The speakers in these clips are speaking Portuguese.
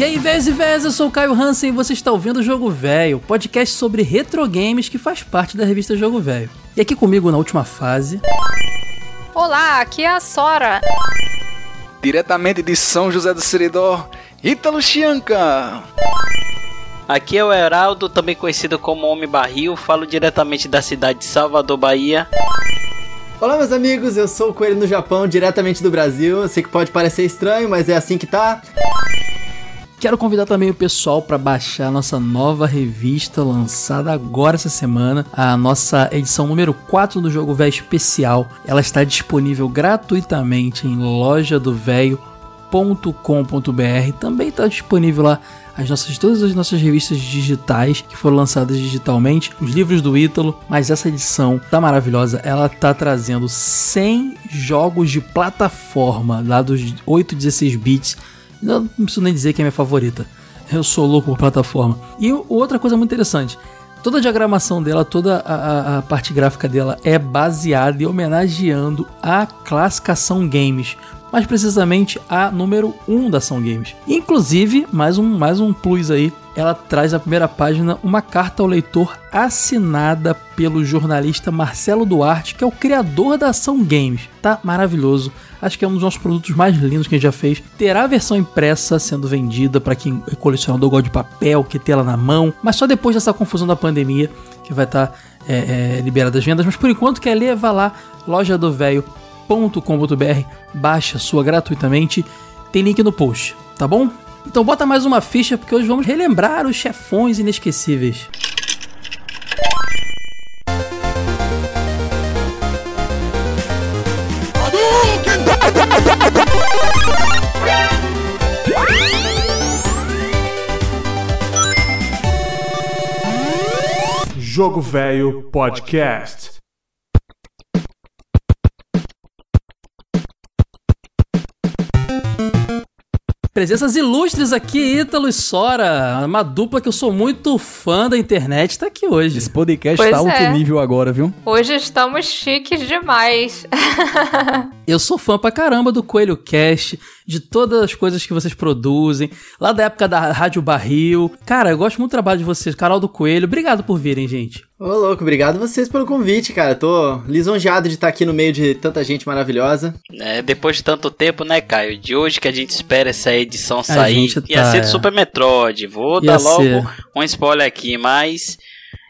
E aí, véias e véias, eu sou o Caio Hansen e você está ouvindo o Jogo Velho, podcast sobre retro games que faz parte da revista Jogo Velho. E aqui comigo na última fase. Olá, aqui é a Sora. Diretamente de São José do Seridó, Ítalo Chianca. Aqui é o Heraldo, também conhecido como Homem Barril, falo diretamente da cidade de Salvador, Bahia. Olá, meus amigos, eu sou o Coelho no Japão, diretamente do Brasil. Eu sei que pode parecer estranho, mas é assim que tá. Quero convidar também o pessoal para baixar a nossa nova revista lançada agora essa semana, a nossa edição número 4 do Jogo Velho Especial. Ela está disponível gratuitamente em lojadovelho.com.br. Também está disponível lá as nossas, todas as nossas revistas digitais que foram lançadas digitalmente, os livros do Ítalo, mas essa edição tá maravilhosa, ela tá trazendo 100 jogos de plataforma lá dos 8 16 bits não preciso nem dizer que é minha favorita. Eu sou louco por plataforma. E outra coisa muito interessante. Toda a diagramação dela, toda a, a, a parte gráfica dela é baseada e homenageando a classificação games mais precisamente a número 1 da Ação Games. Inclusive, mais um, mais um plus aí, ela traz na primeira página uma carta ao leitor assinada pelo jornalista Marcelo Duarte, que é o criador da Ação Games. Tá maravilhoso. Acho que é um dos nossos produtos mais lindos que a gente já fez. Terá a versão impressa sendo vendida para quem é colecionador gosta de papel, que tem ela na mão, mas só depois dessa confusão da pandemia que vai estar tá, é, é, liberada as vendas. Mas por enquanto quer ler, vá lá, loja do velho com.br baixa sua gratuitamente, tem link no post, tá bom? Então bota mais uma ficha porque hoje vamos relembrar os chefões inesquecíveis. Jogo Velho Podcast. Presenças ilustres aqui, Ítalo e Sora. Uma dupla que eu sou muito fã da internet, tá aqui hoje. Esse podcast pois tá alto é. nível agora, viu? Hoje estamos chiques demais. eu sou fã pra caramba do Coelho Cast, de todas as coisas que vocês produzem, lá da época da Rádio Barril. Cara, eu gosto muito do trabalho de vocês, canal do Coelho. Obrigado por virem, gente. Ô, louco, obrigado vocês pelo convite, cara. Tô lisonjeado de estar aqui no meio de tanta gente maravilhosa. É, depois de tanto tempo, né, Caio? De hoje que a gente espera essa edição sair. Tá, ia ser do Super Metroid. Vou ia dar logo ser. um spoiler aqui, mas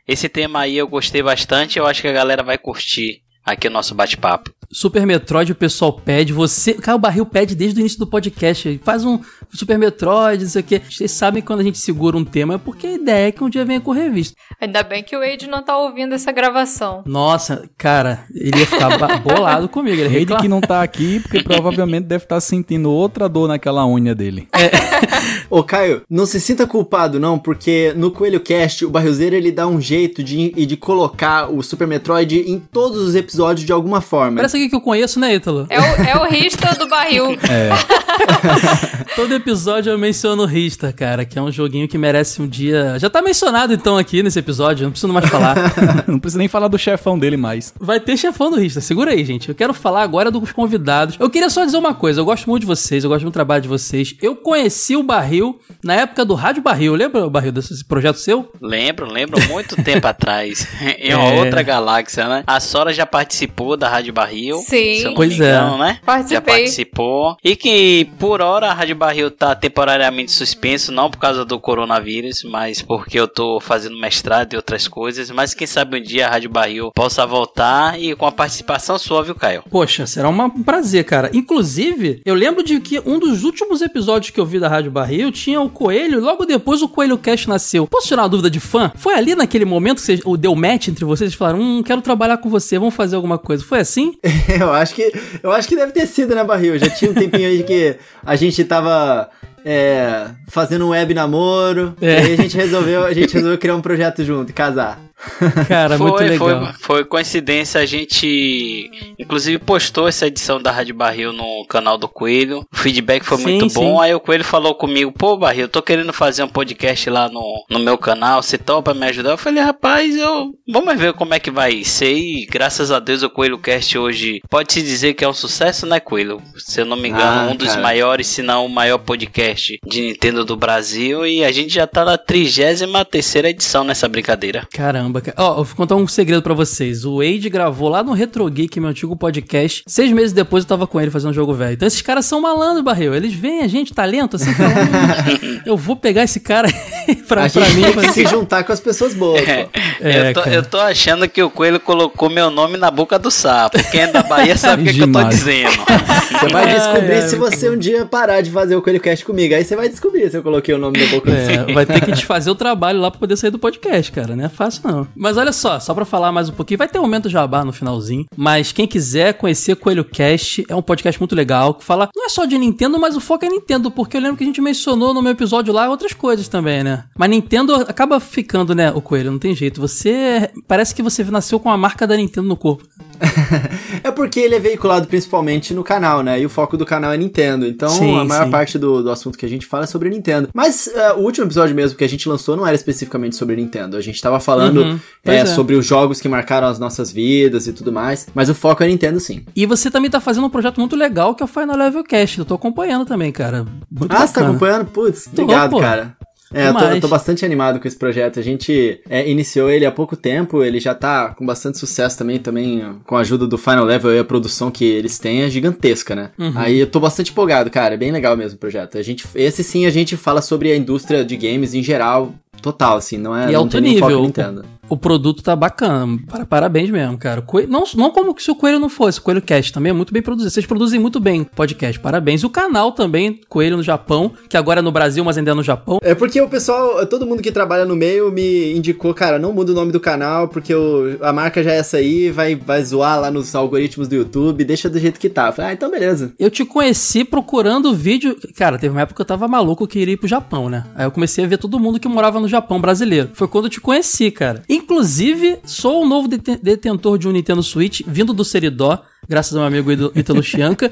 esse tema aí eu gostei bastante. Eu acho que a galera vai curtir aqui o nosso bate-papo. Super Metroid, o pessoal pede. Você. Cara, o Barril pede desde o início do podcast. Faz um Super Metroid, não sei o quê. Vocês sabem quando a gente segura um tema é porque a ideia é que um dia venha com revista. Ainda bem que o Wade não tá ouvindo essa gravação. Nossa, cara, ele ia ficar bolado comigo. Ele Wade que não tá aqui porque provavelmente deve estar tá sentindo outra dor naquela unha dele. É. Ô, Caio, não se sinta culpado, não, porque no Coelho Cast, o Barrilzeiro ele dá um jeito de, de colocar o Super Metroid em todos os episódios de alguma forma. Parece que eu conheço, né, Ítalo? É o, é o Rista do barril. É. Todo episódio eu menciono o Rista, cara, que é um joguinho que merece um dia. Já tá mencionado então aqui nesse episódio, não preciso mais falar. não precisa nem falar do chefão dele mais. Vai ter chefão do Rista, segura aí, gente. Eu quero falar agora dos convidados. Eu queria só dizer uma coisa, eu gosto muito de vocês, eu gosto muito do trabalho de vocês. Eu conheci o Barril na época do Rádio Barril. Lembra o Barril desse projeto seu? Lembro, lembro, muito tempo atrás. em uma é. outra galáxia, né? A Sora já participou da Rádio Barril. Sim. pois engano, é. né? Participei. Já participou. E que por hora a Rádio Barril tá temporariamente suspenso, não por causa do coronavírus, mas porque eu tô fazendo mestrado e outras coisas. Mas quem sabe um dia a Rádio Barril possa voltar e com a participação sua, viu, Caio? Poxa, será um prazer, cara. Inclusive, eu lembro de que um dos últimos episódios que eu vi da Rádio Barril tinha o Coelho, e logo depois o Coelho Cast nasceu. Posso tirar uma dúvida de fã? Foi ali naquele momento que você, deu match entre vocês e falaram: Hum, quero trabalhar com você, vamos fazer alguma coisa. Foi assim? eu acho que eu acho que deve ter sido, né, Barril? Já tinha um tempinho aí que a gente tava é, fazendo um web namoro. É. E aí a gente resolveu, a gente resolveu criar um projeto junto casar. Cara, muito Foi, legal. foi, foi coincidência, a gente inclusive postou essa edição da Rádio Barril no canal do Coelho. O feedback foi Sim, muito sim. bom. Aí o Coelho falou comigo: pô, Barril, eu tô querendo fazer um podcast lá no, no meu canal. Você topa me ajudar? Eu falei: rapaz, eu vamos ver como é que vai ser. E graças a Deus o Coelho Cast hoje pode se dizer que é um sucesso, né, Coelho? Se eu não me engano, Ah, um dos cara. maiores, se não o maior podcast de Nintendo do Brasil. E a gente já tá na 33 edição nessa brincadeira. Caramba, cara. Ó, eu vou contar um segredo pra vocês. O Wade gravou lá no Retro Geek, meu antigo podcast. Seis meses depois eu tava com ele fazendo um jogo velho. Então esses caras são malandros, Barril. Eles veem a gente, talento, assim, falam, "Hum, eu vou pegar esse cara pra, a pra gente mim. tem pra- que se juntar com as pessoas boas, É, pô. É, eu, tô, eu tô achando que o Coelho colocou meu nome na boca do sapo. Quem é da Bahia sabe o que, que eu tô dizendo. Você vai Ai, descobrir ai, se você um dia parar de fazer o Coelho Cast comigo. Aí você vai descobrir se eu coloquei o nome da boca do É, vai ter que desfazer o trabalho lá pra poder sair do podcast, cara. Não é fácil, não. Mas olha só, só pra falar mais um pouquinho, vai ter um momento jabá no finalzinho. Mas quem quiser conhecer Coelho Cast, é um podcast muito legal, que fala não é só de Nintendo, mas o foco é Nintendo, porque eu lembro que a gente mencionou no meu episódio lá outras coisas também, né? Mas Nintendo acaba ficando, né, o Coelho, não tem jeito. Você. Parece que você nasceu com a marca da Nintendo no corpo. É porque ele é veiculado principalmente no canal, né? E o foco do canal é Nintendo. Então Sim, a maior sim. parte do, do assunto que a gente fala é sobre Nintendo. Mas eh, o último episódio mesmo que a gente lançou não era especificamente sobre Nintendo. A gente tava falando Uhum, eh, é. sobre os jogos que marcaram as nossas vidas e tudo mais. Mas o foco é Nintendo sim. E você também tá fazendo um projeto muito legal que é o Final Level Cast. Eu tô acompanhando também, cara. Muito ah, você tá bacana. acompanhando? Putz, obrigado, pô. cara. É, eu tô, eu tô bastante animado com esse projeto. A gente é, iniciou ele há pouco tempo, ele já tá com bastante sucesso também, também com a ajuda do Final Level e a produção que eles têm é gigantesca, né? Uhum. Aí eu tô bastante empolgado, cara, é bem legal mesmo o projeto. A gente, esse sim a gente fala sobre a indústria de games em geral, total, assim, não é E alto nível. Nintendo. O produto tá bacana. Para- Parabéns mesmo, cara. Coelho- não, não como se o Coelho não fosse. O Coelho Cast também é muito bem produzido. Vocês produzem muito bem podcast. Parabéns. O canal também, Coelho no Japão, que agora é no Brasil, mas ainda é no Japão. É porque o pessoal, todo mundo que trabalha no meio me indicou, cara, não muda o nome do canal, porque o- a marca já é essa aí, vai, vai zoar lá nos algoritmos do YouTube, deixa do jeito que tá. Eu Falei, ah, então beleza. Eu te conheci procurando vídeo. Cara, teve uma época que eu tava maluco que iria ir pro Japão, né? Aí eu comecei a ver todo mundo que morava no Japão brasileiro. Foi quando eu te conheci, cara. Inclusive, sou o novo deten- detentor de um Nintendo Switch, vindo do Seridó, graças ao meu amigo Ítalo Chianca.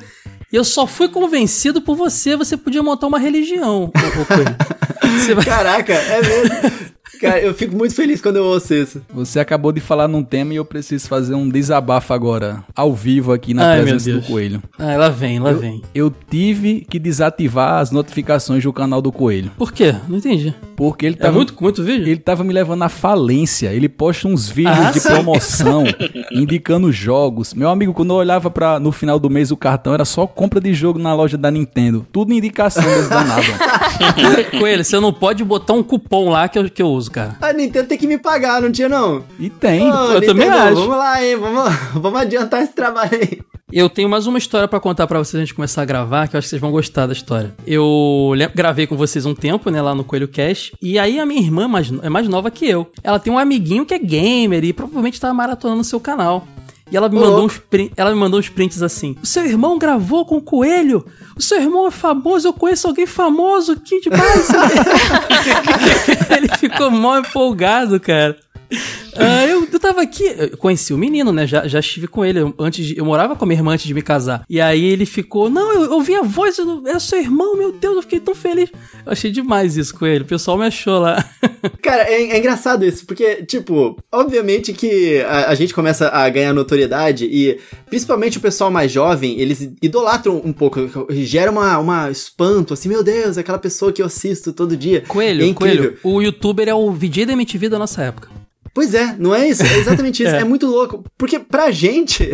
E eu só fui convencido por você. Você podia montar uma religião. Caraca, é mesmo. Cara, eu fico muito feliz quando eu ouço isso. Você acabou de falar num tema e eu preciso fazer um desabafo agora, ao vivo aqui na Ai, presença do. Coelho. Ah, lá vem, lá vem. Eu tive que desativar as notificações do canal do Coelho, Por quê? Não entendi. porque ele É tava muito, muito vídeo? ele tava me levando à falência. Ele posta uns vídeos Ah, de sim. promoção, indicando jogos. Meu amigo, quando eu olhava para no final do mês o cartão era só compra de jogo na loja da Nintendo, tudo indicação desse danado. Coelho, você não pode botar um cupom lá que eu, que eu uso, cara. A Nintendo tem que me pagar, não tinha não? E tem. Ô, eu também acho. Vamos lá, hein? Vamos, vamos adiantar esse trabalho aí. Eu tenho mais uma história pra contar pra vocês antes de começar a gravar, que eu acho que vocês vão gostar da história. Eu gravei com vocês um tempo, né, lá no Coelho Cash, e aí a minha irmã mais é mais nova que eu. Ela tem um amiguinho que é gamer e provavelmente tá maratonando o seu canal. E ela me, mandou uns prin- ela me mandou uns prints assim. O seu irmão gravou com o Coelho? O seu irmão é famoso, eu conheço alguém famoso, que demais. Ele ficou mó empolgado, cara. Ah, eu, eu tava aqui, eu conheci o menino, né? Já, já estive com ele. eu- Antes de- eu morava com a minha irmã antes de me casar. E aí ele ficou, não, eu ouvi a voz, eu- é seu irmão, meu Deus, eu fiquei tão feliz. Eu achei demais isso com ele. O pessoal me achou lá. Cara, é, é engraçado isso, porque, tipo, obviamente que a, a gente começa a ganhar notoriedade e, principalmente o pessoal mais jovem, eles idolatram um pouco, gera uma, uma espanto, assim, meu Deus, aquela pessoa que eu assisto todo dia. Coelho, é incrível. Coelho, o youtuber é o VJ da MTV da nossa época. Pois é, não é isso? É exatamente isso. É. é. muito louco. Porque pra gente.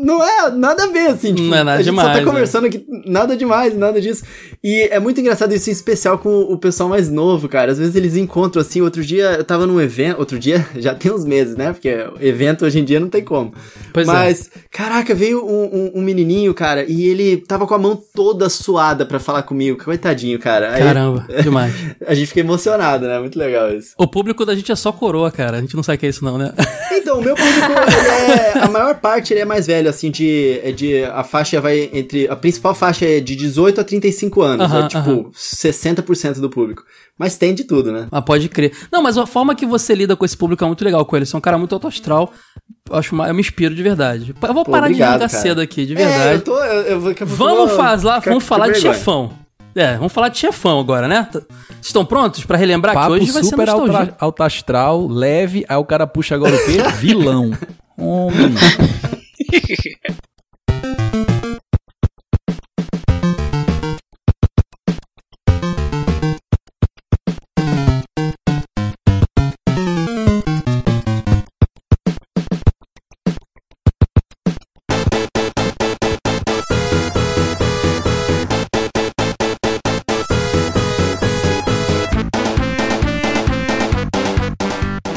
É- Não é nada a ver, assim. Tipo, Não é nada a gente demais, só né? tá conversando aqui, nada demais, nada disso. E é muito engraçado isso, em especial com o pessoal mais novo, cara. Às vezes eles encontram, assim. Outro dia eu tava num evento. Outro dia já tem uns meses, né? Porque evento hoje em dia não tem como. Pois é. Mas, caraca, veio um, um- um menininho, cara, e ele tava com a mão toda suada pra falar comigo. Coitadinho, cara. Aí Caramba, demais. a gente fica emocionado, né? Muito legal isso. O público da gente é só coroa, cara. A gente não sabe o que é isso, não, né? Então, o meu público, é, a maior parte ele é mais velho, velho, assim, de, é de. A faixa vai entre. A principal faixa é de 18 a 35 anos. É tipo 60% do público. Mas tem de tudo, né? Ah, pode crer. Não, mas a forma que você lida com esse público é muito legal com ele. Você é um cara muito autoastral. Eu, acho uma- eu me inspiro de verdade. Eu vou Pô, parar obrigado, de ligar cara. cedo aqui, de É, verdade. eu tô. Eu, eu, pouco Vamos eu vou faz lá, vamos falar de chefão. É, vamos falar de chefão agora, né? Estão prontos pra relembrar Papo que hoje vai ser super alta, alto astral, leve, aí o cara puxa agora o quê? Vilão. Homem.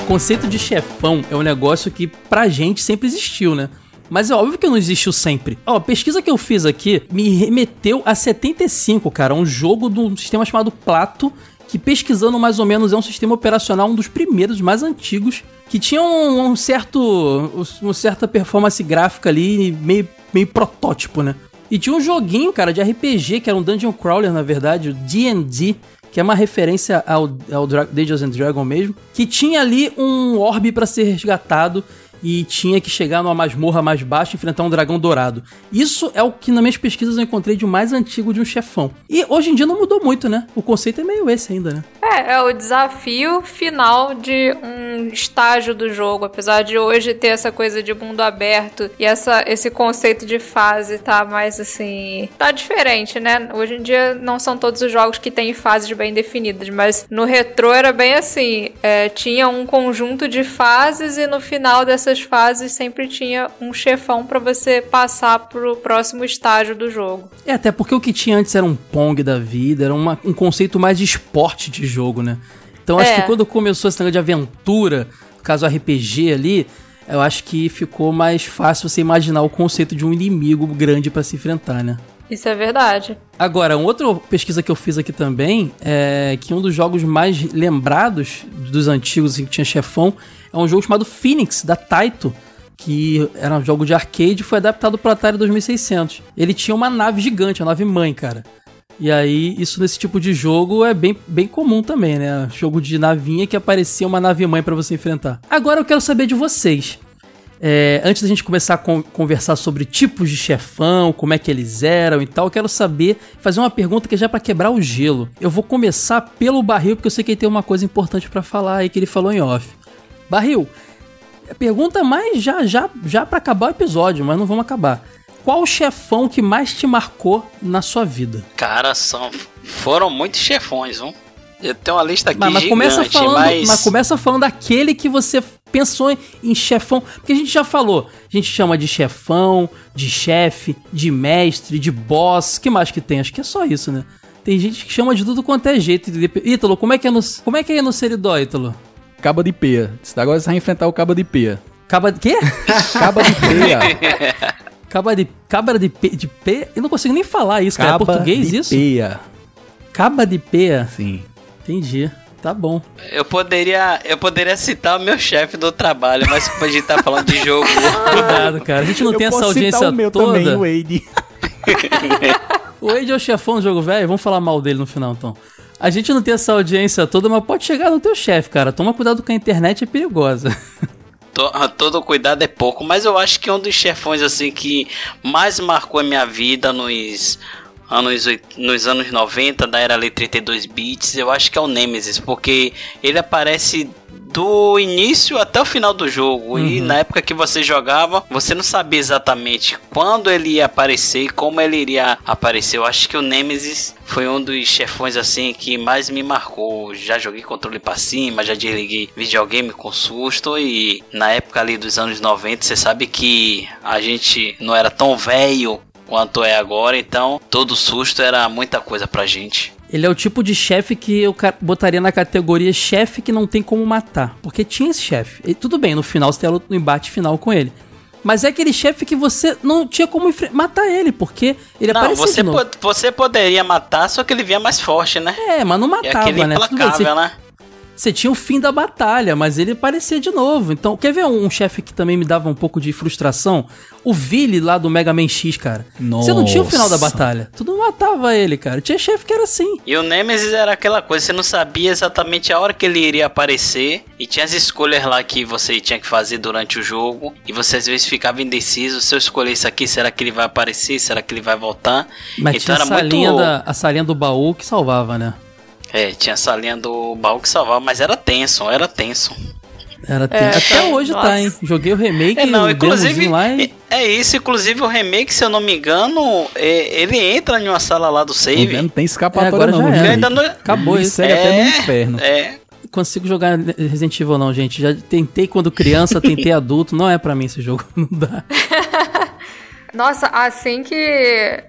O conceito de chefão é um negócio que pra gente sempre existiu, né? Mas é óbvio que não existiu sempre. Ó, a pesquisa que eu fiz aqui me remeteu a 75, cara, um jogo de um sistema chamado Plato, que pesquisando mais ou menos é um sistema operacional, um dos primeiros, mais antigos, que tinha um, um certo, uma certa performance gráfica ali, meio, meio protótipo, né? E tinha um joguinho, cara, de RPG, que era um Dungeon Crawler, na verdade, o D&D, que é uma referência ao, ao Dra- Dungeons Dragons mesmo, que tinha ali um orbe pra ser resgatado e tinha que chegar numa masmorra mais baixa e enfrentar um dragão dourado. Isso é o que nas minhas pesquisas eu encontrei de mais antigo de um chefão. E hoje em dia não mudou muito, né? O conceito é meio esse ainda, né? É, é o desafio final de um estágio do jogo. Apesar de hoje ter essa coisa de mundo aberto e essa, esse conceito de fase tá mais assim. tá diferente, né? Hoje em dia não são todos os jogos que têm fases bem definidas, mas no retrô era bem assim: é, tinha um conjunto de fases e no final dessas fases sempre tinha um chefão pra você passar pro próximo estágio do jogo. É, até porque o que tinha antes era um Pong da vida, era uma- um conceito mais de esporte de jogo, né? Então acho É. que quando começou esse negócio de aventura, no caso RPG ali, eu acho que ficou mais fácil você imaginar o conceito de um inimigo grande pra se enfrentar, né? Isso é verdade. Agora, uma outra pesquisa que eu fiz aqui também é que um dos jogos mais lembrados dos antigos que tinha chefão é um jogo chamado Phoenix, da Taito, que era um jogo de arcade e foi adaptado para Atari 2600. Ele tinha uma nave gigante, a nave mãe, cara. E aí, isso nesse tipo de jogo é bem, bem comum também, né? Jogo de navinha que aparecia uma nave mãe para você enfrentar. Agora eu quero saber de vocês. É, antes da gente começar a con- conversar sobre tipos de chefão, como é que eles eram e tal, eu quero saber, fazer uma pergunta que é já pra quebrar o gelo. Eu vou começar pelo Barril, porque eu sei que ele tem uma coisa importante pra falar aí que ele falou em off. Barril, a pergunta mais já já já para acabar o episódio, mas não vamos acabar. Qual chefão que mais te marcou na sua vida? Cara, são, foram muitos chefões, viu? Eu tenho uma lista aqui Mas, mas gigante, começa falando, mas... mas começa falando daquele que você pensou em, em chefão, porque a gente já falou, a gente chama de chefão, de chefe, de mestre, de boss, que mais que tem? Acho que é só isso, né? Tem gente que chama de tudo quanto é jeito. Ítalo, como é que é no, como é que é no Seridó, Ítalo? Caba de peia. Agora você vai enfrentar o caba de peia. Caba de quê? Caba de peia. Caba de cabra de pe, de pe, eu não consigo nem falar isso, cara. É Caba português de isso? peia. Caba de peia. Sim. Entendi. Tá bom. Eu poderia, eu poderia citar o meu chefe do trabalho, mas a gente tá falando de jogo. Cuidado, cara. A gente não Eu tem essa posso citar audiência o meu toda. também, o Wade. O Wade é o chefão do jogo velho, vamos falar mal dele no final então. A gente não tem essa audiência toda, mas pode chegar no teu chefe, cara. Toma cuidado com a internet, é perigosa. To- Todo cuidado é pouco, mas eu acho que um dos chefões assim que mais marcou a minha vida nos anos, nos anos 90 da era ali 32 bits, eu acho que é o Nemesis, porque ele aparece do início até o final do jogo e na época que você jogava, você não sabia exatamente quando ele ia aparecer e como ele iria aparecer. Eu acho que o Nemesis foi um dos chefões assim que mais me marcou. Já joguei controle pra cima, já desliguei videogame com susto e na época ali dos anos 90, você sabe que a gente não era tão velho quanto é agora, então todo susto era muita coisa pra gente. Ele é o tipo de chefe que eu botaria na categoria chefe que não tem como matar. Porque tinha esse chefe. E tudo bem, no final você tem no embate final com ele. Mas é aquele chefe que você não tinha como matar ele, porque ele não, aparecia você, de novo. po- você poderia matar, só que ele vinha mais forte, né? É, mas não É matava, aquele né? Tudo bem, você implacável, né? Você tinha o fim da batalha, mas ele aparecia de novo. Então, quer ver um, um chefe que também me dava um pouco de frustração? O Vili lá do Mega Man X, cara. Você não tinha o final da batalha. Tu não matava ele, cara. Tinha chefe que era assim. E o Nemesis era aquela coisa, você não sabia exatamente a hora que ele iria aparecer. E tinha as escolhas lá que você tinha que fazer durante o jogo. E você às vezes ficava indeciso. Se eu escolher isso aqui, será que ele vai aparecer? Será que ele vai voltar? Mas tinha a salinha, da, a salinha do baú que salvava, né? É, tinha essa linha do baú que salvava, mas era tenso, era tenso. Era É, Até então, hoje nossa. tá, hein? Joguei o remake, É, não, inclusive. lá e... É, é isso, inclusive o remake, se eu não me engano, é, ele entra em uma sala lá do save. Não tem É, escapatória agora não. Ainda não- Acabou Ele isso. segue até no inferno. É, consigo jogar Resident Evil não, gente. Já tentei quando criança, tentei adulto. Não é pra mim esse jogo. Não dá. Nossa, assim que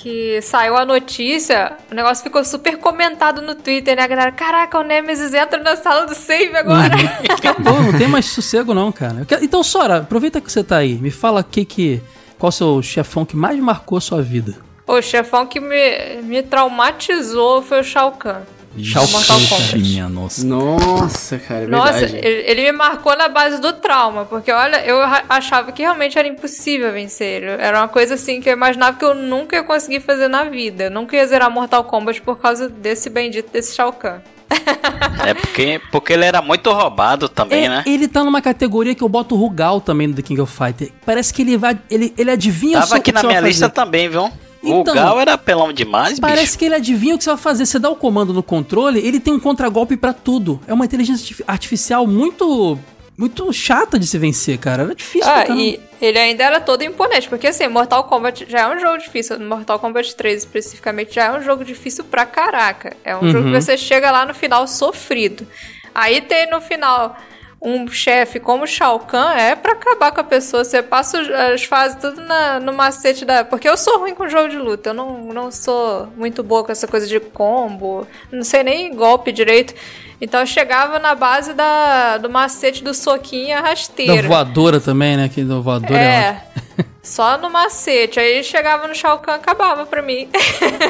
que saiu a notícia, o negócio ficou super comentado no Twitter, né, galera? Caraca, o Nemesis entra na sala do save agora. Acabou, não tem mais sossego não, cara. Então, Sora, aproveita que você tá aí. Me fala que que... Qual o seu chefão que mais marcou a sua vida? o chefão que me, me traumatizou foi o Shao Kahn. Shao Mortal Kahn, Kombat. Minha nossa. Nossa, cara, é Nossa, verdade. ele, ele me marcou na base do trauma, porque olha, eu achava que realmente era impossível vencer ele. Era uma coisa assim que eu imaginava que eu nunca ia conseguir fazer na vida. Eu nunca ia zerar Mortal Kombat por causa desse bendito desse Shao Kahn. é porque, porque ele era muito roubado também, É, né? Ele tá numa categoria que eu boto o Rugal também do The King of Fighter. Parece que ele vai. Ele, ele adivinha o Tava seu- aqui o que na minha lista também, viu? Então, o Gal era pelão demais, Parece bicho. que ele adivinha o que você vai fazer. Você dá o comando no controle, ele tem um contragolpe pra tudo. É uma inteligência artif- artificial muito. Muito chata de se vencer, cara. Era difícil pra Ah, e ele ainda era todo imponente, porque assim, Mortal Kombat já é um jogo difícil. Mortal Kombat 3 especificamente já é um jogo difícil pra caraca. É um jogo que você chega lá no final sofrido. Aí tem no final um chefe como Shao Kahn, é pra acabar com a pessoa. Você passa as fases tudo na- no macete da. Porque eu sou ruim com jogo de luta. Eu não, não sou muito boa com essa coisa de combo. Não sei nem golpe direito. Então eu chegava na base da, do macete do soquinho a Da rasteira. voadora também, né? Que da voadora é. É. Só no macete. Aí chegava no Shao Kahn, acabava pra mim.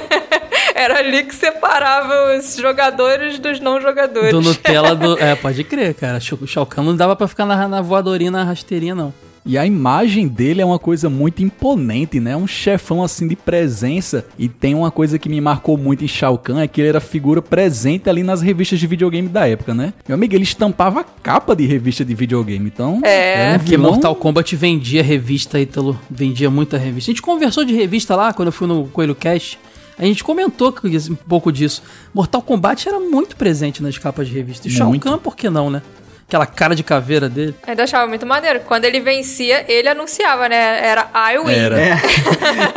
Era ali que separava os jogadores dos não jogadores. Do Nutella do. É, pode crer, cara. O Shao Kahn não dava pra ficar na, na voadorinha, na rasteirinha, não. E a imagem dele é uma coisa muito imponente, né? Um chefão assim de presença. E tem uma coisa que me marcou muito em Shao Kahn, é que ele era figura presente ali nas revistas de videogame da época, né? Meu amigo, ele estampava a capa de revista de videogame, então... É. um Porque vilão- Mortal Kombat vendia revista, Ítalo. Vendia muita revista. A gente conversou de revista lá, quando eu fui no Coelho Cast. A gente comentou um pouco disso. Mortal Kombat era muito presente nas capas de revista. E Shao Muito. Kahn, por que não, né? Aquela cara de caveira dele. Ainda achava muito maneiro. Quando ele vencia, ele anunciava, né? Era I win. Era. É,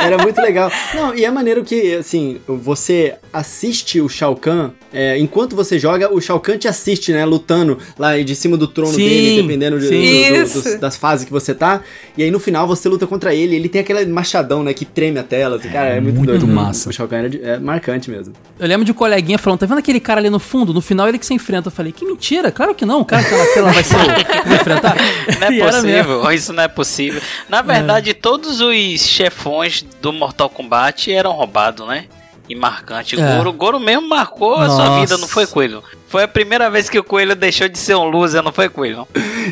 era muito legal. Não, e é maneiro que, assim, você assiste o Shao Kahn, é, enquanto você joga, o Shao Kahn te assiste, né, lutando lá de cima do trono Sim, dele, dependendo de- do- do- dos- das fases que você tá. E aí no final você luta contra ele, ele tem aquele machadão, né, que treme a tela. assim, cara, é muito, muito doido. massa. O Shao Kahn era de- é marcante mesmo. Eu lembro de um coleguinha falando, tá vendo aquele cara ali no fundo? No final ele que se enfrenta. Eu falei, que mentira, claro que não. O cara que que ela vai ser vai enfrentar. Não é E possível, isso não é possível. Na verdade, todos os chefões do Mortal Kombat eram roubados, né? E marcante. É. Goro, Goro mesmo marcou a sua Nossa. vida, não foi, Coelho? Foi a primeira vez que o Coelho deixou de ser um loser, não foi, Coelho?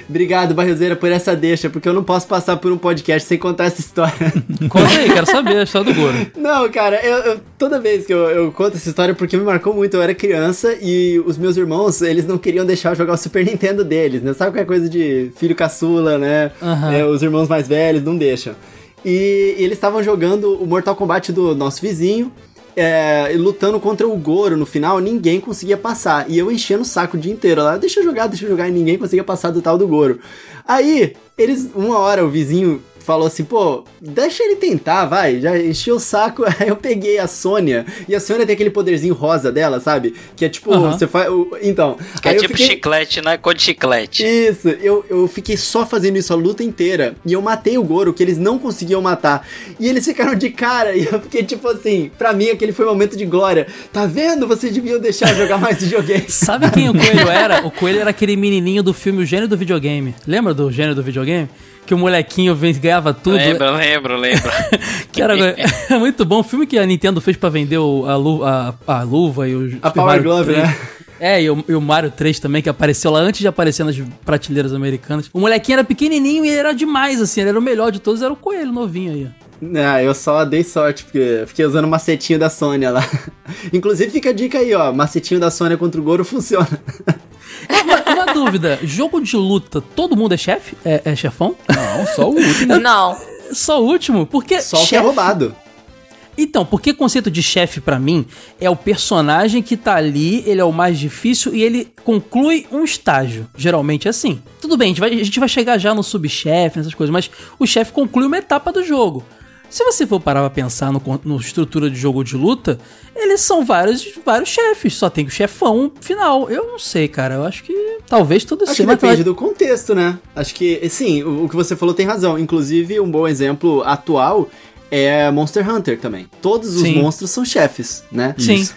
Obrigado, Barriozeira, por essa deixa, porque eu não posso passar por um podcast sem contar essa história. Conta aí, quero saber a história do Goro. Não, cara, eu, eu- toda vez que eu, eu conto essa história porque me marcou muito, eu era criança e os meus irmãos, eles não queriam deixar eu jogar o Super Nintendo deles, né? Sabe qualquer coisa de filho caçula, né? Aham. É, os irmãos mais velhos não deixam. E, e eles estavam jogando o Mortal Kombat do nosso vizinho, é, lutando contra o Goro no final, ninguém conseguia passar. E eu enchendo o saco o dia inteiro lá, deixa eu jogar, deixa eu jogar, e ninguém conseguia passar do tal do Goro. Aí, eles, uma hora, o vizinho falou assim, pô, deixa ele tentar, vai, já encheu o saco, aí eu peguei a Sônia, e a Sônia tem aquele poderzinho rosa dela, sabe? Que é tipo, Aham. você faz, o- então... Que aí é eu tipo fiquei- chiclete, não é cor de chiclete. isso, eu, eu fiquei só fazendo isso a luta inteira. E eu matei o Goro, que eles não conseguiam matar. E eles ficaram de cara. E eu fiquei tipo assim, pra mim aquele foi um momento de glória. Tá vendo? Vocês deviam deixar eu jogar mais videogame. Sabe quem o Coelho era? O Coelho era aquele menininho do filme O Gênio do Videogame. Lembra do Gênio do Videogame? Que o molequinho ganhava tudo. Lembro, lembro, lembro. Que era é muito bom. O filme que a Nintendo fez pra vender o- a, lu- a- a luva e o A Super Power Mario Glove, 3. né? É, e o, e o Mario 3 também, que apareceu lá antes de aparecer nas prateleiras americanas. O molequinho era pequenininho e ele era demais, assim. Ele era o melhor de todos, era o coelho novinho aí. Ah, eu só dei sorte, porque fiquei usando o macetinho da Sônia lá. Inclusive, fica a dica aí, ó. Macetinho da Sônia contra o Goro funciona. Uma, uma dúvida: jogo de luta, todo mundo é chefe? É, é chefão? Não, só o último. Não. Só o último? Porque. Só o que é roubado. Então, porque conceito de chefe pra mim é o personagem que tá ali, ele é o mais difícil e ele conclui um estágio. Geralmente é assim. Tudo bem, a gente vai, a gente vai chegar já no subchefe, nessas coisas, mas o chefe conclui uma etapa do jogo. Se você for parar pra pensar no, no estrutura de jogo de luta, eles são vários, vários chefes, só tem o chefão final. Eu não sei, cara. Eu acho que talvez tudo Acho seja. mas depende do contexto, né? Acho que, sim, o, o que você falou tem razão. Inclusive, um bom exemplo atual é Monster Hunter também. Todos os Sim. monstros são chefes, né? Sim. Isso.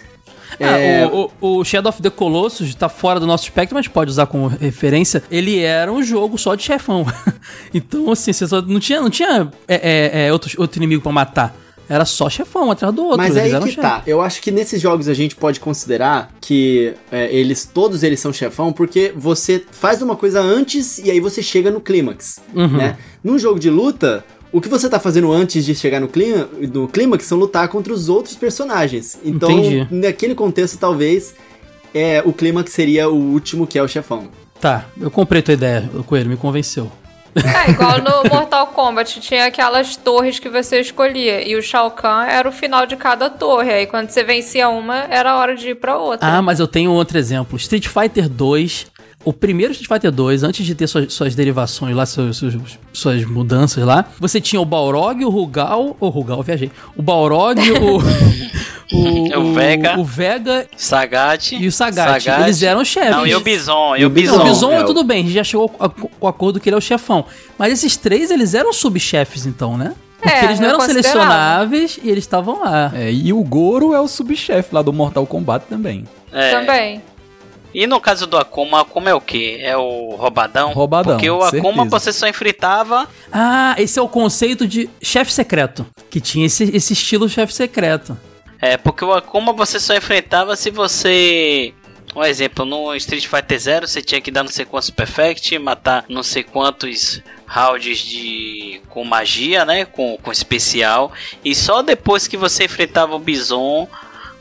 É, É, o, o- o Shadow of the Colossus tá fora do nosso espectro, mas pode usar como referência. Ele era um jogo só de chefão. então, assim, você só não tinha, não tinha é, é, é, outro, outro inimigo pra matar. Era só chefão, atrás do outro. Mas aí que chefes. tá. Eu acho que nesses jogos a gente pode considerar que é, eles, todos eles são chefão, porque você faz uma coisa antes e aí você chega no clímax, Uhum. né? Num jogo de luta, o que você tá fazendo antes de chegar no, clíma, no clímax são lutar contra os outros personagens. Então, Entendi. naquele contexto, talvez, é, o clímax seria o último, que é o chefão. Tá, eu comprei tua ideia, o Coelho, me convenceu. É, igual no Mortal Kombat, tinha aquelas torres que você escolhia. E o Shao Kahn era o final de cada torre. Aí quando você vencia uma, era a hora de ir pra outra. Ah, mas eu tenho outro exemplo. Street Fighter 2. O primeiro Street Fighter 2, antes de ter suas, suas derivações lá, suas, suas, suas mudanças lá, você tinha o Balrog, o Rugal. O Rugal, eu viajei. O Balrog, o. o, O Vega. O Vega Sagat. e o Sagat. Eles eram chefes. Não, e o Bison. E o Bison. Não, o Bison. É o- tudo bem, a gente já chegou a- com o acordo que ele é o chefão. Mas esses três, eles eram subchefes, então, né? Porque É, eles não eram selecionáveis e eles estavam lá. É, e o Goro é o subchefe lá do Mortal Kombat também. É. Também. E no caso do Akuma, Akuma é o quê? É o roubadão? Roubadão, Porque o Akuma certeza. você só enfrentava. Ah, esse é o conceito de chefe secreto. Que tinha esse, esse estilo chefe secreto. É, porque o Akuma você só enfrentava se você. Um exemplo, no Street Fighter Zero você tinha que dar não sei quantos perfect, matar não sei quantos rounds de com magia, né? Com, com especial. E só depois que você enfrentava o Bison.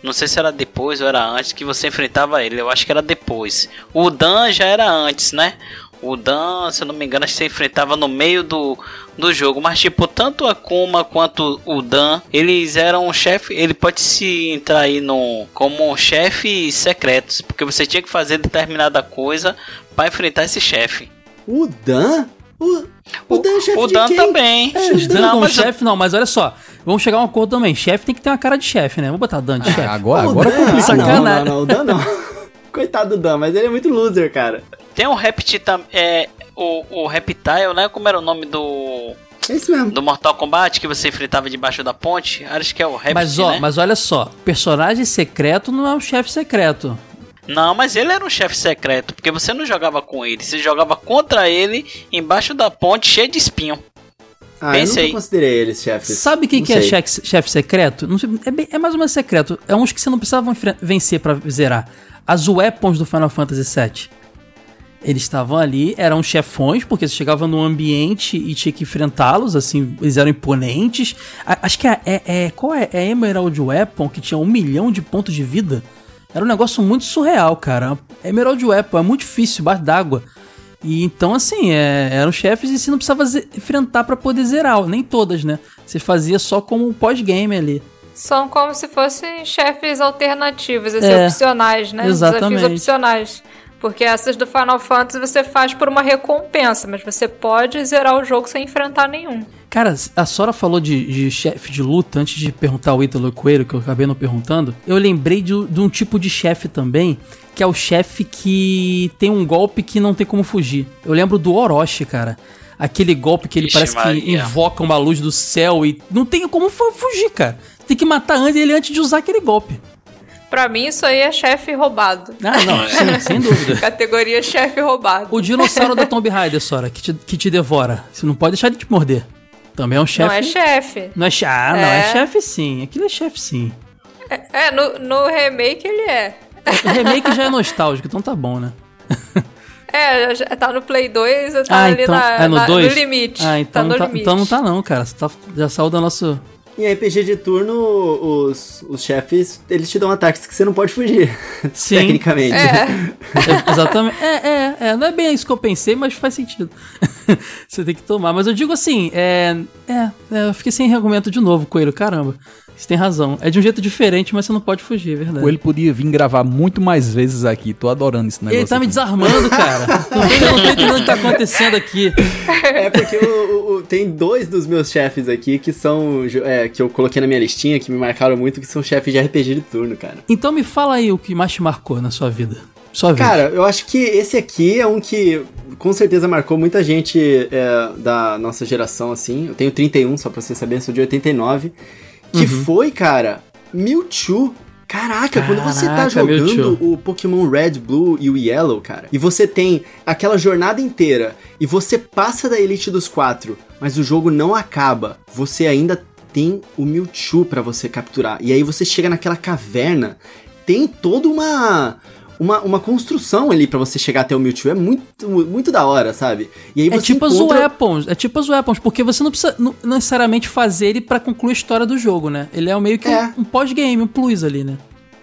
Não sei se era depois ou era antes que você enfrentava ele. Eu acho que era depois. O Dan já era antes, né? O Dan, se eu não me engano, acho que você enfrentava no meio do, do jogo. Mas, tipo, tanto a Kuma quanto o Dan, eles eram um chefe. Ele pode se entrar aí no, como chefes secretos. Porque você tinha que fazer determinada coisa para enfrentar esse chefe. O Dan? O, o Dan é chefe O de Dan quem? também. É, não, um mas chefe, não, mas olha só. Vamos chegar a um acordo também. Chefe tem que ter uma cara de chefe, né? Vamos botar Dan de chefe. agora, agora Dan? complicou. Ah, Sacanagem. Não, não, não, o Dan não. Coitado do Dan, mas ele é muito loser, cara. tem um Reptile tam- é o, o Reptile, né? Como era o nome do É isso mesmo. do Mortal Kombat que você enfrentava debaixo da ponte? Acho que é o Reptile, Mas, ó, né? mas olha só. Personagem secreto não é um chefe secreto. Não, mas ele era um chefe secreto, porque você não jogava com ele, você jogava contra ele embaixo da ponte cheio de espinho. Ah, eu Pense nunca considerei eles chefes. Sabe quem Não que é chefe, chefe secreto? Não sei, é, bem- é mais ou menos secreto. É uns que você não precisava vencer pra zerar. As weapons do Final Fantasy VII. Eles estavam ali, eram chefões, porque você chegava num ambiente e tinha que enfrentá-los, assim, eles eram imponentes. A- acho que é, é, é- Qual é? É Emerald Weapon, que tinha um milhão de pontos de vida. Era um negócio muito surreal, cara. Emerald Weapon é muito difícil, embaixo d'água. E então, assim, é, eram chefes e você não precisava enfrentar pra poder zerar, nem todas, né? Você fazia só como um pós-game ali. São como se fossem chefes alternativos, assim, É, opcionais, né? exatamente. Desafios opcionais. Porque essas do Final Fantasy você faz por uma recompensa, mas você pode zerar o jogo sem enfrentar nenhum. Cara, a Sora falou de, de chefe de luta antes de perguntar o Ítalo Coelho, que eu acabei não perguntando. Eu lembrei de, de um tipo de chefe também, que é o chefe que tem um golpe que não tem como fugir. Eu lembro do Orochi, cara. Aquele golpe que ele Ixi, parece que Maria. invoca uma luz do céu e não tem como fu- fugir, cara. Tem que matar antes ele antes de usar aquele golpe. Pra mim, isso aí é chefe roubado. Ah, não, sim, sem dúvida. Categoria chefe roubado. O dinossauro da Tomb Raider, Sora, que te, que te devora. Você não pode deixar de te morder. Também é um chefe. Não é chefe. Não é chefe. Ah, não, é É. chefe sim. Aquilo é chefe sim. É, no, no remake ele é. O remake já é nostálgico, então tá bom, né? É, já tá no Play 2, tá Ah, ali então- na, é no na- no limite. Ah, então, tá no tá, limite. então não tá não, cara. Tá, já saiu da nosso... Em RPG de turno, os, os chefes, eles te dão ataques que você não pode fugir. Sim. Tecnicamente. É, É, exatamente. É, é, é. Não é bem isso que eu pensei, mas faz sentido. Você tem que tomar. Mas eu digo assim, é. É, é, eu fiquei sem argumento de novo, Coelho. Caramba. Você tem razão. É de um jeito diferente, mas você não pode fugir, é verdade. Ou ele podia vir gravar muito mais vezes aqui. Tô adorando esse negócio. Ele tá me aqui. desarmando, cara. Não tô, não entendendo o que tá acontecendo aqui. É porque o- o- o- tem dois dos meus chefes aqui que são. é, que eu coloquei na minha listinha, que me marcaram muito, que são chefes de RPG de turno, cara. Então me fala aí o que mais te marcou na sua vida. Sua vida. Cara, eu acho que esse aqui é um que com certeza marcou muita gente é, da nossa geração, assim. Eu tenho 31, só pra vocês saberem, sou de 89. Que Uhum. foi, cara, Mewtwo. Caraca, quando você tá Caraca, jogando o Pokémon Red, Blue e o Yellow, cara, e você tem aquela jornada inteira e você passa da Elite dos Quatro, mas o jogo não acaba, você ainda tem o Mewtwo pra você capturar. E aí você chega naquela caverna, tem toda uma uma, uma construção ali pra você chegar até o Mewtwo. É muito, muito da hora, sabe? E aí É tipo as encontra... weapons, é tipo as weapons, porque você não precisa não- necessariamente fazer ele pra concluir a história do jogo, né? Ele é meio que um- É. um, pós-game, um plus ali, né?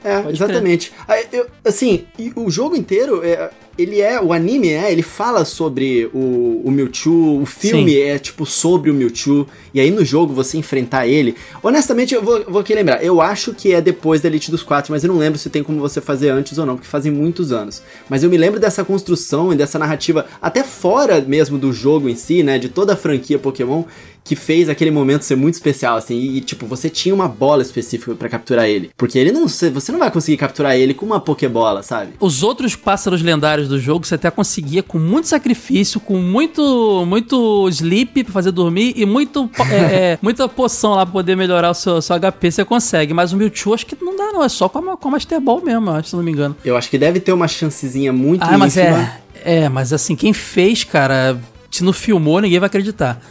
É, Pode exatamente. Aí, eu- assim, o jogo inteiro, é, ele é, o anime, né, ele fala sobre o, o Mewtwo, o filme Sim. é, tipo, sobre o Mewtwo, e aí no jogo você enfrentar ele. Honestamente, eu vou, vou aqui lembrar, eu acho que é depois da Elite dos Quatro, mas eu não lembro se tem como você fazer antes ou não, porque fazem muitos anos. Mas eu me lembro dessa construção e dessa narrativa, até fora mesmo do jogo em si, né, de toda a franquia Pokémon, que fez aquele momento ser muito especial, assim, e, e, tipo, você tinha uma bola específica pra capturar ele. Porque ele não, você você não vai conseguir capturar ele com uma Pokébola, sabe? Os outros pássaros lendários do jogo você até conseguia com muito sacrifício, com muito muito sleep pra fazer dormir e muito é, é, muita poção lá pra poder melhorar o seu, seu HP, você consegue. Mas o Mewtwo acho que não dá não, é só com a, com a Master Ball mesmo, acho, se não me engano. Eu acho que deve ter uma chancezinha muito Ah, mas é, é, mas assim, quem fez, cara, se não filmou, ninguém vai acreditar.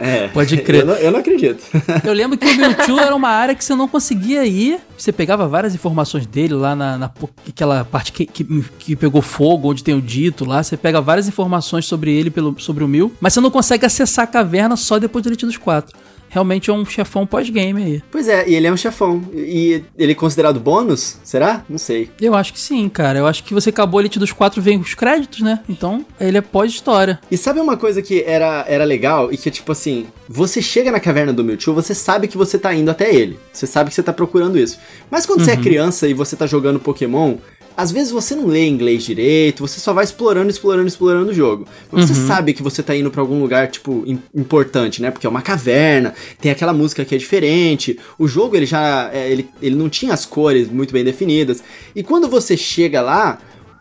É. Pode crer. eu, não, eu não acredito. Eu lembro que o Mewtwo era uma área que você não conseguia ir. Você pegava várias informações dele lá na, na aquela parte que, que, que pegou fogo, onde tem o dito lá. Você pega várias informações sobre ele, pelo, sobre o Mew. Mas você não consegue acessar a caverna só depois do Elite dos Quatro. Realmente é um chefão pós-game aí. pois é, e ele é um chefão. E ele é considerado bônus? Será? Não sei. Eu acho que sim, cara. Eu acho que você acabou Elite dos Quatro, vem os créditos, né? Então ele é pós-história. E sabe uma coisa que era, era legal e que, tipo assim, você chega na caverna do Mewtwo, você sabe que você tá indo até ele. Você sabe que você tá procurando isso. Mas quando você é criança e você tá jogando Pokémon, às vezes você não lê inglês direito, você só vai explorando, explorando, explorando o jogo. Mas você sabe que você tá indo pra algum lugar, tipo, im- importante, né? Porque é uma caverna, tem aquela música que é diferente. O jogo, ele já. é, ele, ele não tinha as cores muito bem definidas. E quando você chega lá,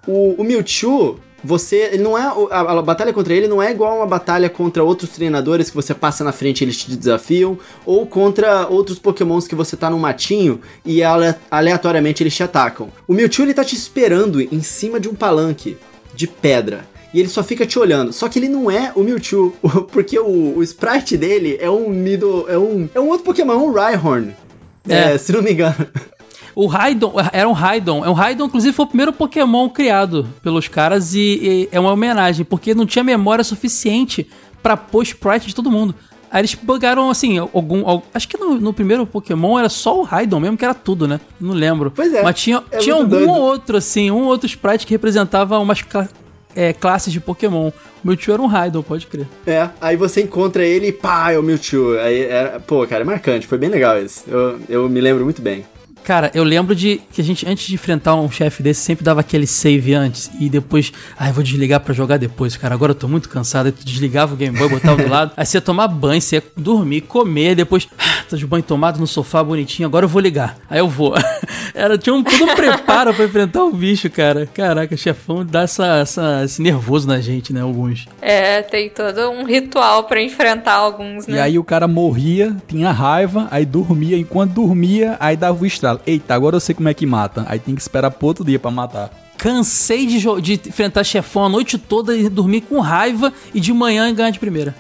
o, o Mewtwo, você. Ele não é. A, a batalha contra ele não é igual uma batalha contra outros treinadores que você passa na frente e eles te desafiam, ou contra outros pokémons que você tá num matinho e ale- aleatoriamente eles te atacam. O Mewtwo ele tá te esperando em cima de um palanque de pedra. E ele só fica te olhando. Só que ele não é o Mewtwo, porque o, o sprite dele é um Nido. É um, é um outro Pokémon, um Rhyhorn. É. É, se não me engano. O Raidon, era um Raidon. É um Raidon, inclusive, foi o primeiro Pokémon criado pelos caras e, e é uma homenagem, porque não tinha memória suficiente pra pôr sprite de todo mundo. Aí eles bugaram, assim, algum. al- acho que no, no primeiro Pokémon era só o Raidon mesmo, que era tudo, né? Não lembro. Pois é, Mas tinha, é tinha algum doido. outro, assim, um outro sprite que representava umas cla- é, classes de Pokémon. O Mewtwo era um Raidon, pode crer. É, aí você encontra ele e pá, é o Mewtwo. Aí era, pô, cara, é marcante, foi bem legal isso. Eu, eu me lembro muito bem. Cara, eu lembro de que a gente, antes de enfrentar um chefe desse, sempre dava aquele save antes e depois, ai, vou desligar pra jogar depois, cara. Agora eu tô muito cansado. Aí tu desligava o Game Boy, botava do lado. Aí você ia tomar banho, você ia dormir, comer, depois, ah, tá de banho tomado no sofá bonitinho, agora eu vou ligar. Aí eu vou. Era, tinha um todo um preparo pra enfrentar o bicho, cara. Caraca, chefão dá essa, essa, esse nervoso na gente, né? Alguns. É, tem todo um ritual pra enfrentar alguns, né? E aí o cara morria, tinha raiva, aí dormia. Enquanto dormia, aí dava o Eita, agora eu sei como é que mata. Aí tem que esperar pro outro dia pra matar. Cansei de, de enfrentar chefão a noite toda e dormir com raiva e de manhã ganhar de primeira.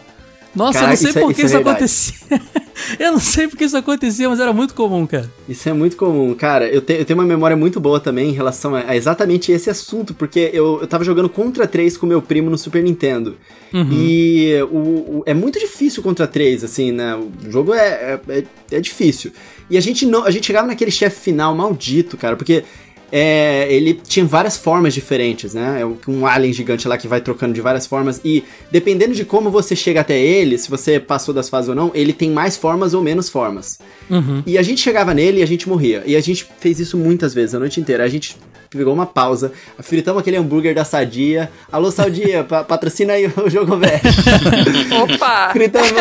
Nossa, eu não sei isso é- por que isso é isso, verdade. acontecia. Eu não sei porque isso acontecia, mas era muito comum, cara. Isso é muito comum. Cara, eu, te, eu tenho uma memória muito boa também em relação a, a exatamente esse assunto, porque eu, eu tava jogando Contra 3 com meu primo no Super Nintendo. E o, o- é muito difícil contra 3, assim, né? O jogo é, é, é- é difícil. E a gente não. A gente chegava naquele chefe final maldito, cara, porque. é, ele tinha várias formas diferentes, né? É um- alien gigante lá que vai trocando de várias formas. E dependendo de como você chega até ele, se você passou das fases ou não, ele tem mais formas ou menos formas. Uhum. E a gente chegava nele e a gente morria. E a gente fez isso muitas vezes, a noite inteira. A gente pegou uma pausa, fritamos aquele hambúrguer da Sadia. Alô, Sadia, pa- patrocina aí o jogo velho. Opa! fritamos,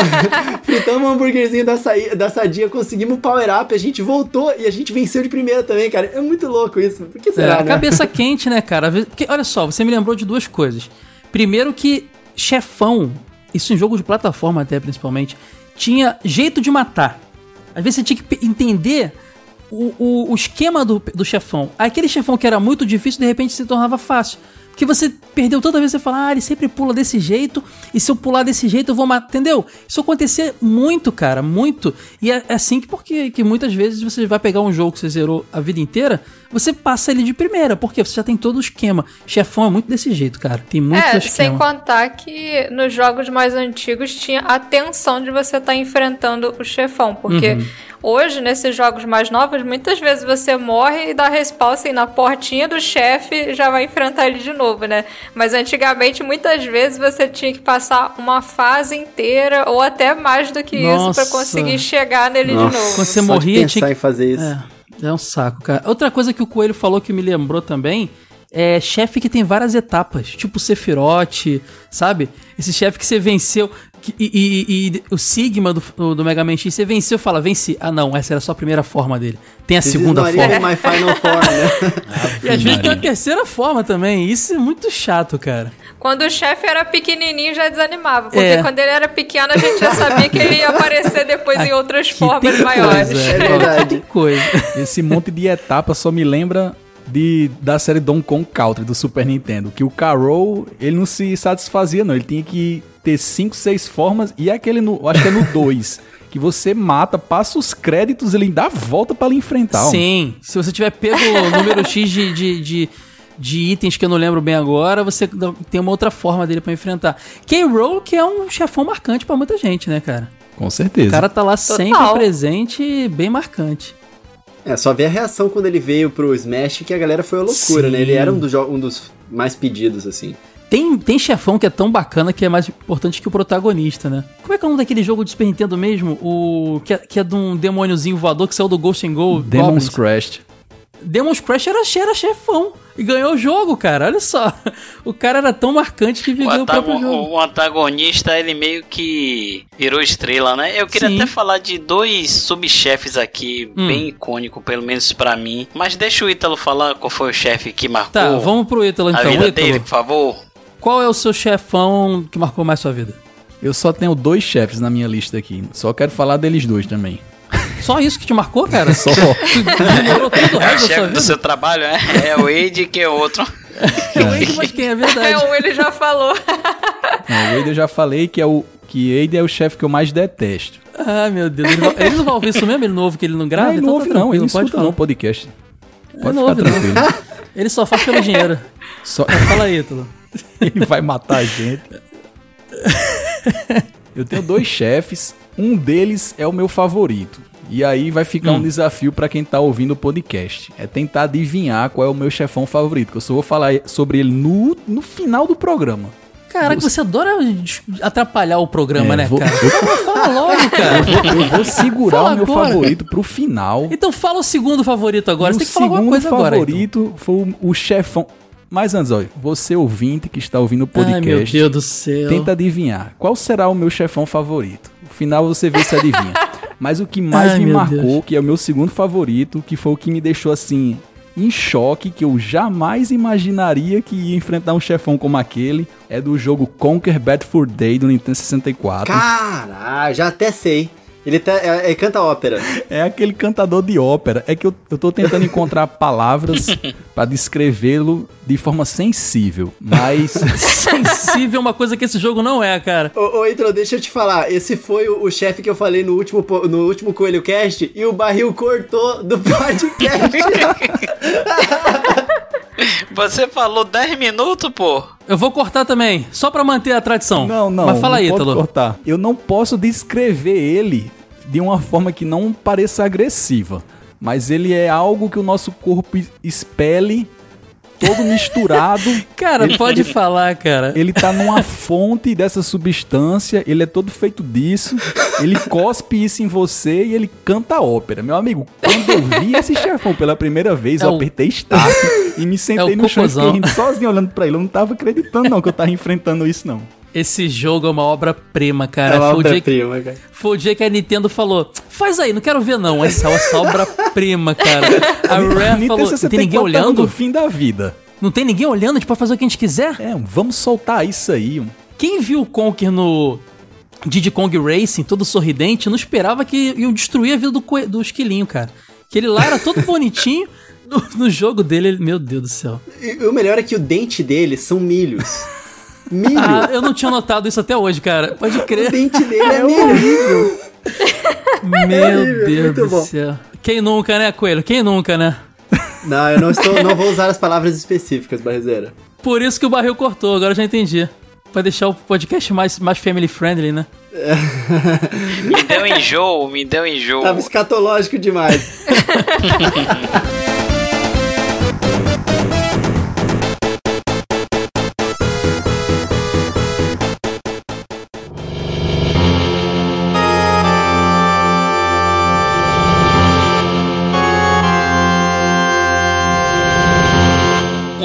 fritamos um hambúrguerzinho da, Sa- da Sadia, conseguimos o power up, a gente voltou e a gente venceu de primeira também, cara. É muito louco isso. Por que será, É, né? cabeça quente, né, cara? Porque, olha só, você me lembrou de duas coisas. Primeiro que chefão, isso em jogo de plataforma até principalmente, tinha jeito de matar. Às vezes você tinha que entender o, o, o esquema do, do chefão. Aquele chefão que era muito difícil, de repente se tornava fácil. Porque você perdeu toda vez, você fala, ah, ele sempre pula desse jeito, e se eu pular desse jeito eu vou matar. Entendeu? Isso acontecia muito, cara, muito. E é é assim que, porque, que muitas vezes você vai pegar um jogo que você zerou a vida inteira, você passa ele de primeira, porque você já tem todo o esquema. Chefão é muito desse jeito, cara. Tem muito É, esquema. sem contar que nos jogos mais antigos tinha a tensão de você estar enfrentando o chefão, porque Uhum. Hoje, nesses jogos mais novos, muitas vezes você morre e dá respawn assim, na portinha do chefe e já vai enfrentar ele de novo, né? Mas antigamente, muitas vezes você tinha que passar uma fase inteira ou até mais do que isso Nossa. pra conseguir chegar nele Nossa, de novo. Quando você só de morria, pensar tinha que- em fazer isso. É, é um saco, cara. Outra coisa que o Coelho falou que me lembrou também é chefe que tem várias etapas, tipo Sephiroth, sabe? Esse chefe que você venceu. E, e- e o Sigma do, do Mega Man X, você venceu e fala, venci. Ah, não, essa era só a primeira forma dele. Tem a This segunda forma. my final form, né? E às vezes tem a terceira forma também. Isso é muito chato, cara. Quando o chefe era pequenininho, já desanimava. Porque É. quando ele era pequeno, a gente já sabia que ele ia aparecer depois em outras formas tem maiores. Coisa, É é, verdade. Tem coisa. Esse monte de etapa só me lembra de, da série Donkey Kong Country do Super Nintendo. Que o Carol, ele não se satisfazia, não. Ele tinha que ter 5, 6 formas. E aquele, no, acho que é no 2, que você mata, passa os créditos, ele dá a volta pra lhe enfrentar. ó. Sim, se você tiver pego o número X de, de, de, de itens que eu não lembro bem agora, você tem uma outra forma dele pra enfrentar. K-Roll, que é um chefão marcante pra muita gente, né, cara? Com O certeza. cara tá lá sempre Total. presente e bem marcante. É, só ver a reação quando ele veio pro Smash que a galera foi a loucura, Sim. né? Ele era um, dos jo- um dos mais pedidos, assim. Tem, tem chefão que é tão bacana que é mais importante que o protagonista, né? Como é que é o nome daquele jogo de Super Nintendo mesmo? O que é, que é de um demôniozinho voador que saiu do Ghost and Go? Demon's Goblins? Crash. Demon's Crash era, era chefão e ganhou o jogo, cara. Olha só. O cara era tão marcante que O, ganhou o próprio jogo. o antagonista, ele meio que virou estrela, né? Eu queria Sim. até falar de dois subchefes aqui, Hum. bem icônico, pelo menos pra mim. Mas deixa o Ítalo falar qual foi o chefe que marcou Tá, vamos pro Ítalo a então. vida Ítalo, dele, por favor. qual é o seu chefão que marcou mais sua vida? Eu só tenho dois chefes na minha lista aqui. Só quero falar deles dois também. Só isso que te marcou, cara? Só. Tu ignorou todo o É o resto da sua chefe do seu trabalho, né? É o Wade que é outro. Wade, mas quem é É, verdade? um ele já falou. Não, o Wade eu já falei que é o que Wade é o chefe que eu mais detesto. Ah, meu Deus. Ele, ele não vai ouvir isso mesmo? Ele não ouve que ele não grava? Ah, ele Então não tá ouve não, ele não escuta não o podcast. Pode não ficar ouve, não. tranquilo. Ele só faz pelo dinheiro. Só... Fala aí, Ítalo. ele vai matar a gente. Eu tenho dois chefes, um deles é o meu favorito. E aí vai ficar Hum. um desafio pra quem tá ouvindo o podcast. É tentar adivinhar qual é o meu chefão favorito, que eu só vou falar sobre ele no, no final do programa. Caraca, você adora atrapalhar o programa, É, né, vou- cara? Fala, fala logo, cara. Eu vou segurar Fala o meu agora. favorito pro final. Então fala o segundo favorito agora. E Você o tem que falar alguma segundo coisa agora. então. favorito foi o, o chefão. Mas antes, olha, você ouvinte que está ouvindo o Então. Ai, meu podcast, Deus do céu. tenta adivinhar qual será o meu chefão favorito. No final você vê se adivinha. Mas o que mais Ai, me marcou, Deus. que é o meu segundo favorito, que foi o que me deixou assim em choque, que eu jamais imaginaria que ia enfrentar um chefão como aquele, é do jogo Conquer Bad for Day do Nintendo 64. Caralho, já até sei. Ele tá, é, é, canta ópera. É aquele cantador de ópera. É que eu, eu tô tentando encontrar palavras para descrevê-lo de forma sensível, mas. sensível é uma coisa que esse jogo não é, cara. Ô, ô Intro, deixa eu te falar. Esse foi o, o chefe que eu falei no último, no último Coelho Cast e o barril cortou do podcast. Você falou 10 minutos, pô. Eu vou cortar também, só pra manter a tradição. Não, não. Mas fala não aí, pode Ítalo. cortar. Eu não posso descrever ele de uma forma que não pareça agressiva. Mas ele é algo que o nosso corpo expele todo misturado. Cara, pode falar, cara. Ele tá numa fonte dessa substância, ele é todo feito disso, ele cospe isso em você e ele canta ópera. Meu amigo, quando eu vi esse chefão pela primeira vez, É eu o- apertei start e me sentei É no chão sozinho olhando pra ele. Eu não tava acreditando não que eu tava enfrentando isso não. Esse jogo é uma obra-prima, cara. é uma foi, o dia que, obra-prima, cara. foi o dia que a Nintendo falou: faz aí, não quero ver não. Essa é essa obra-prima, cara. A Rare falou: não tem ninguém olhando? no fim da vida. Não tem ninguém olhando? A gente pode fazer o que a gente quiser? É, vamos soltar isso aí. Quem viu o Conker no Diddy Kong Racing, todo sorridente, não esperava que iam destruir a vida do, do esquilinho, cara. Que ele lá era todo bonitinho. No, no jogo dele, ele- meu Deus do céu. E o melhor é que o dente dele são milhos. Milho. Ah, eu não tinha notado isso até hoje, cara. Pode o crer. dente dele é horrível. Meu horrível, Deus do bom. céu. Quem nunca, né, Coelho? Quem nunca, né? Não, eu não, estou, não vou usar as palavras específicas, Barrezeira. Por isso que o barril cortou, agora eu já entendi. Pra deixar o podcast mais, mais family friendly, né? Me deu enjoo, me deu enjoo. Tava escatológico demais.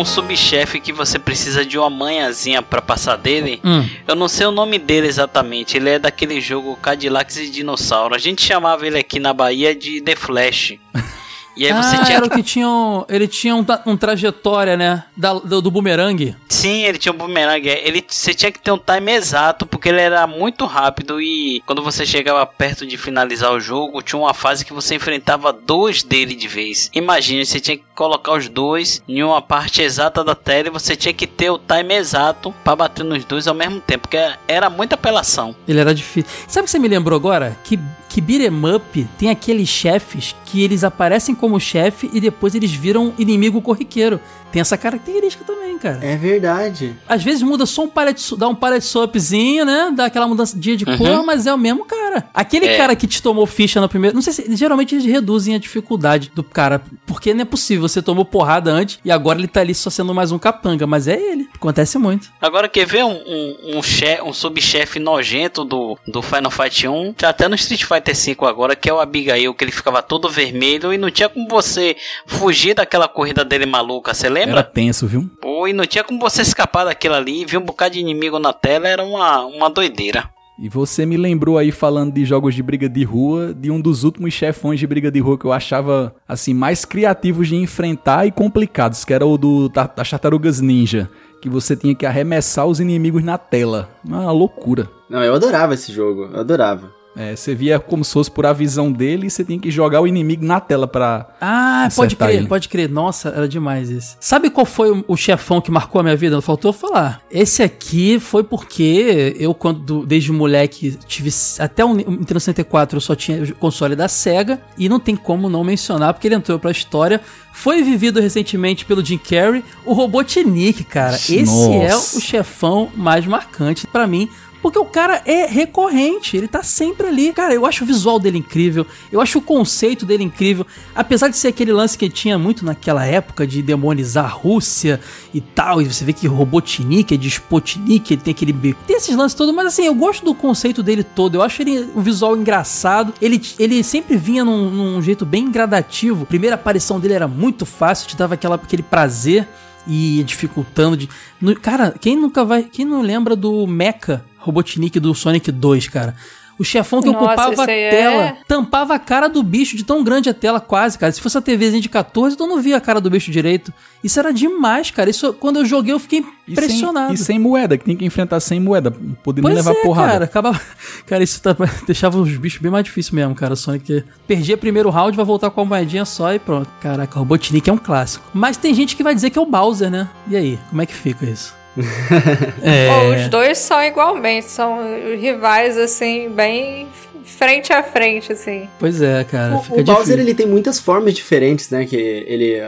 Um subchefe que você precisa de uma manhãzinha pra passar dele. Hum. Eu não sei o nome dele exatamente. Ele é daquele jogo Cadillacs e Dinossauro. A gente chamava ele aqui na Bahia de The Flash. E aí você ah, tinha era o que tinha um, ele tinha um, um trajetória, né? Da- do, do boomerang. Sim, ele tinha um boomerang. é, Ele, você tinha que ter um time exato, porque ele era muito rápido e quando você chegava perto de finalizar o jogo, tinha uma fase que você enfrentava dois dele de vez. Imagine, você tinha que colocar os dois em uma parte exata da tela e você tinha que ter o time exato para bater nos dois ao mesmo tempo, porque era muita apelação. Ele era difícil. Sabe o que você me lembrou agora? Que, que beat'em up tem aqueles chefes que eles aparecem como chefe e depois eles viram inimigo corriqueiro. Tem essa característica também, cara. É verdade. Às vezes muda só um palette, dá um palette swapzinho, né? Dá aquela mudança de de cor, mas é o mesmo cara. Aquele É. cara que te tomou ficha no primeiro. Não sei se. Geralmente eles reduzem a dificuldade do cara. Porque não é possível. Você tomou porrada antes e agora ele tá ali só sendo mais um capanga. Mas é ele. Acontece muito. Agora quer ver um, um, um, che- um subchefe nojento do, do Final Fight 1? Já até no Street Fighter 5 agora, que é o Abigail, que ele ficava todo vermelho e não tinha como você fugir daquela corrida dele maluca, você Era lembra? tenso, viu? Pô, e não tinha como você escapar daquilo ali, ver um bocado de inimigo na tela, era uma, uma doideira. E você me lembrou aí falando de jogos de briga de rua, de um dos últimos chefões de briga de rua que eu achava assim mais criativos de enfrentar e complicados, que era o do da, das Tartarugas Ninja, que você tinha que arremessar os inimigos na tela. Uma loucura. Não, eu adorava esse jogo. Eu adorava. É, você via como se fosse por a visão dele e você tinha que jogar o inimigo na tela pra. Ah, pode crer, ele. pode crer. Nossa, era demais esse. Sabe qual foi o, o chefão que marcou a minha vida? Faltou falar. Esse aqui foi porque eu, quando desde moleque, tive até o Nintendo 64, eu só tinha o console da Sega. E não tem como não mencionar, porque ele entrou pra história. Foi vivido recentemente pelo Jim Carrey, o Robotnik, cara. Esse é Nossa. o chefão mais marcante pra mim. Porque o cara é recorrente, ele tá sempre ali. Cara, eu acho o visual dele incrível, eu acho o conceito dele incrível. Apesar de ser aquele lance que tinha muito naquela época de demonizar a Rússia e tal, e você vê que Robotnik é de ele tem aquele bico. Tem esses lances todos, mas assim, eu gosto do conceito dele todo. Eu acho ele um visual engraçado. Ele, ele sempre vinha num, num jeito bem gradativo. A primeira aparição dele era muito fácil, te dava aquela, aquele prazer e dificultando de. no- cara, quem nunca vai. Quem não lembra do Mecha Robotnik do Sonic 2, cara? O chefão que Nossa, ocupava a aí tela, é- tampava a cara do bicho de tão grande a tela quase, cara. Se fosse a TVzinha de 14, tu não via a cara do bicho direito. Isso era demais, cara. Isso, quando eu joguei, eu fiquei E impressionado. Sem, e sem moeda, que tem que enfrentar sem moeda. Pois levar é, porrada. cara. Acabava... Cara, isso tá- deixava os bichos bem mais difícil mesmo, cara. Sonic perdia primeiro round, vai voltar com a moedinha só e pronto. Caraca, o Robotnik é um clássico. Mas tem gente que vai dizer que é o Bowser, né? E aí, como é que fica isso? É... Pô, os dois são igualmente, são rivais, assim, bem frente a frente, assim. Pois é, cara. O, fica o Bowser ele tem muitas formas diferentes, né? Que ele,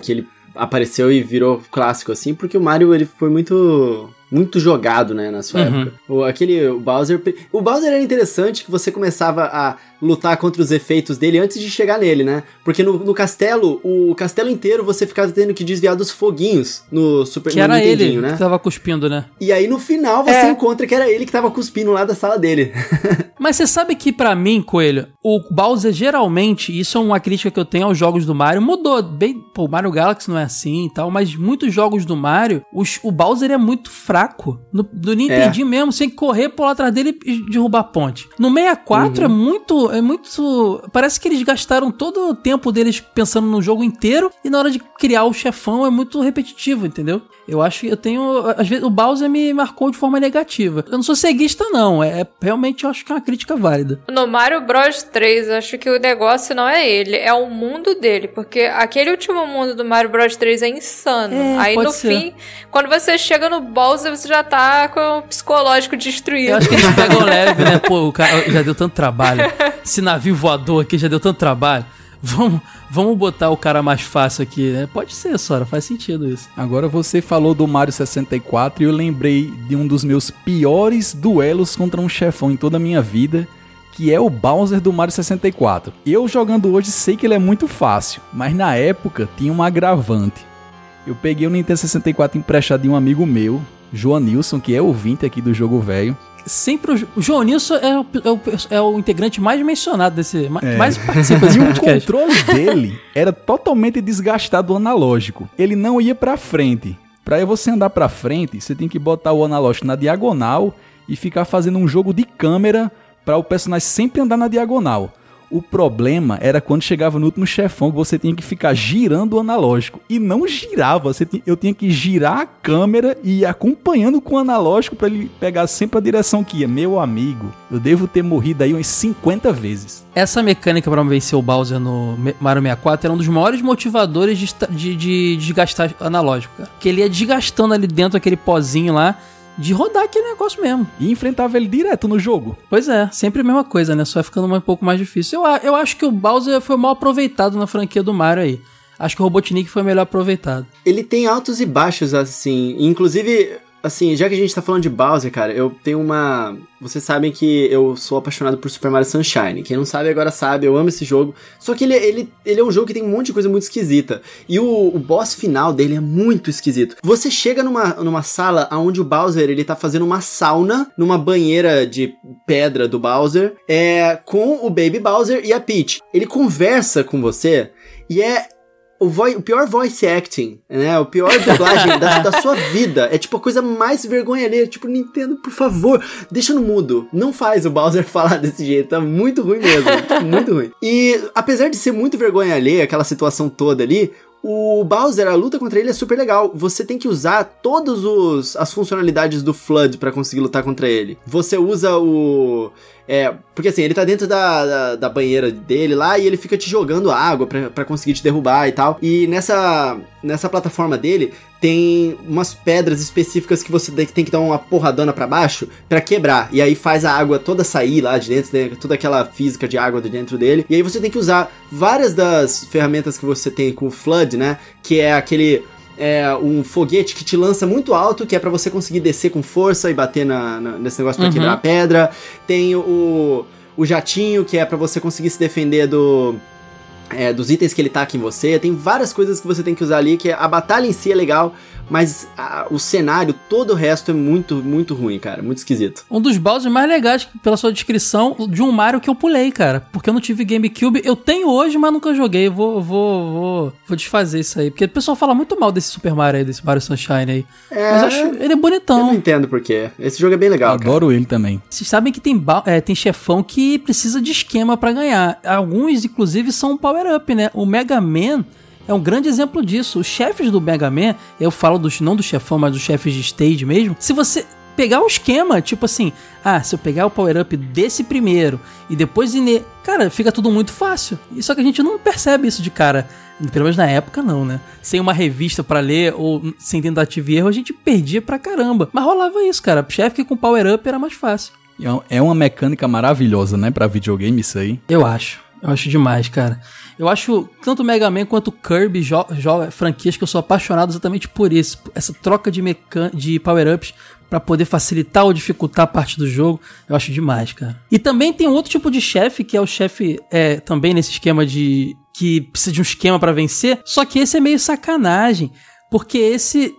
que ele apareceu e virou clássico, assim, porque o Mario ele foi muito. Muito jogado, né, na sua Uhum. época. O, aquele o Bowser. O Bowser era interessante que você começava a lutar contra os efeitos dele antes de chegar nele, né? Porque no, no castelo, o castelo inteiro você ficava tendo que desviar dos foguinhos no Super Que no era ele né? que tava cuspindo, né? E aí no final você É. encontra que era ele que tava cuspindo lá da sala dele. Mas você sabe que pra mim, Coelho, o Bowser geralmente, isso é uma crítica que eu tenho aos jogos do Mario, mudou bem, pô, o Mario Galaxy não é assim e tal, mas muitos jogos do Mario, os- o Bowser é muito fraco. No, do Nintendinho mesmo, você tem que correr pular atrás dele e derrubar a ponte. No 64 é muito, é muito, parece que eles gastaram todo o tempo deles pensando no jogo inteiro e na hora de criar o chefão é muito repetitivo, entendeu? Eu acho que eu tenho, às vezes o Bowser me marcou de forma negativa. Eu não sou ceguista não, é, é- realmente eu acho que é uma crítica válida. No Mario Bros 3, eu acho que o negócio não é ele, é o mundo dele. Porque aquele último mundo do Mario Bros 3 é insano. É, Aí pode no ser. fim, quando você chega no Bowser, você já tá com o psicológico destruído. Eu acho que eles pegam leve, né? Pô, o cara já deu tanto trabalho. Esse navio voador aqui já deu tanto trabalho. Vamos, vamos botar o cara mais fácil aqui, né? Pode ser, Sora, faz sentido isso. Agora você falou do Mario 64 e eu lembrei de um dos meus piores duelos contra um chefão em toda a minha vida, que é o Bowser do Mario 64. Eu jogando hoje sei que ele é muito fácil, mas na época tinha um agravante. Eu peguei o Nintendo 64 emprestado de um amigo meu, João Nilson, que é ouvinte aqui do Jogo Velho. Sempre o, Jo- o João Nilson é o, é, o, é o integrante mais mencionado desse. É. Mais participa desse E o podcast. controle dele era totalmente desgastado analógico. Ele não ia pra frente. Pra você andar pra frente, você tem que botar o analógico na diagonal e ficar fazendo um jogo de câmera pra o personagem sempre andar na diagonal. O problema era quando chegava no último chefão que você tinha que ficar girando o analógico. E não girava, você ti- eu tinha que girar a câmera e ir acompanhando com o analógico pra ele pegar sempre a direção que ia. Meu amigo, eu devo ter morrido aí umas 50 vezes. Essa mecânica pra vencer o Bowser no Mario 64 era um dos maiores motivadores de, de, de desgastar analógico, cara. Que ele ia desgastando ali dentro aquele pozinho lá de rodar aquele negócio mesmo. E enfrentava ele direto no jogo. Pois é, sempre a mesma coisa, né? Só ficando um pouco mais difícil. Eu, a- eu acho que o Bowser foi mal aproveitado na franquia do Mario aí. Acho que o Robotnik foi melhor aproveitado. ele tem altos e baixos, assim. Inclusive, assim, já que a gente tá falando de Bowser, cara, eu tenho uma. Vocês sabem que eu sou apaixonado por Super Mario Sunshine. Quem não sabe agora sabe, eu amo esse jogo. Só que ele, ele, ele é um jogo que tem um monte de coisa muito esquisita. E o, o boss final dele é muito esquisito. Você chega numa, numa sala onde o Bowser ele tá fazendo uma sauna numa banheira de pedra do Bowser, é, com o Baby Bowser e a Peach. Ele conversa com você e é o, o pior voice acting, né? O pior dublagem da, da sua vida. É tipo a coisa mais vergonha alheia. Tipo, Nintendo, por favor, deixa no mudo. Não faz o Bowser falar desse jeito. Tá muito ruim mesmo. Tipo, muito ruim. E apesar de ser muito vergonha alheia, aquela situação toda ali. O Bowser, a luta contra ele é super legal. Você tem que usar todas os- as funcionalidades do Flood pra conseguir lutar contra ele. Você usa o. É, porque assim, ele tá dentro da, da, da banheira dele lá e ele fica te jogando água pra conseguir te derrubar e tal. E nessa, nessa plataforma dele tem umas pedras específicas que você tem que dar uma porradona pra baixo pra quebrar. E aí faz a água toda sair lá de dentro, né, toda aquela física de água de dentro dele. E aí você tem que usar várias das ferramentas que você tem com o Flood, né? Que é aquele é um foguete que te lança muito alto, que é pra você conseguir descer com força e bater na, na- nesse negócio pra Uhum. quebrar a pedra. Tem o, o jatinho, que é pra você conseguir se defender do é, dos itens que ele taca em você. Tem várias coisas que você tem que usar ali, que a batalha em si é legal, mas a- o cenário, todo o resto é muito, muito ruim, cara. Muito esquisito. Um dos bosses mais legais, pela sua descrição, de um Mario que eu pulei, cara. Porque eu não tive GameCube. Eu tenho hoje, mas nunca joguei. Eu Vou, vou, vou, vou desfazer isso aí. Porque o pessoal fala muito mal desse Super Mario aí, desse Mario Sunshine aí. É, Mas eu acho ele é eu não bonitão. entendo porquê. Esse jogo é bem legal, cara. Adoro ele também. Vocês sabem que tem, ba- é, tem chefão que precisa de esquema pra ganhar. Alguns, inclusive, são um power-up, né? O Mega Man é um grande exemplo disso. Os chefes do Mega Man, eu falo dos, não do chefão, mas dos chefes de stage mesmo. Se você pegar o esquema, tipo assim, ah, se eu pegar o power-up desse primeiro e depois ir ne... Cara, fica tudo muito fácil. Só que a gente não percebe isso de cara. Pelo menos na época, não, né? Sem uma revista pra ler ou sem tentativa e erro, a gente perdia pra caramba. Mas rolava isso, cara. Chefe que com power-up era mais fácil. É um- É uma mecânica maravilhosa, né, pra videogame isso aí. Eu acho. Eu acho demais, cara. Eu acho tanto Mega Man quanto Kirby jo jo- franquias que eu sou apaixonado exatamente por isso. Essa troca de, de power-ups pra poder facilitar ou dificultar a parte do jogo. Eu acho demais, cara. E também tem outro tipo de chefe, que é o chefe é, também nesse esquema de. que precisa de um esquema pra vencer. Só que esse é meio sacanagem. Porque esse.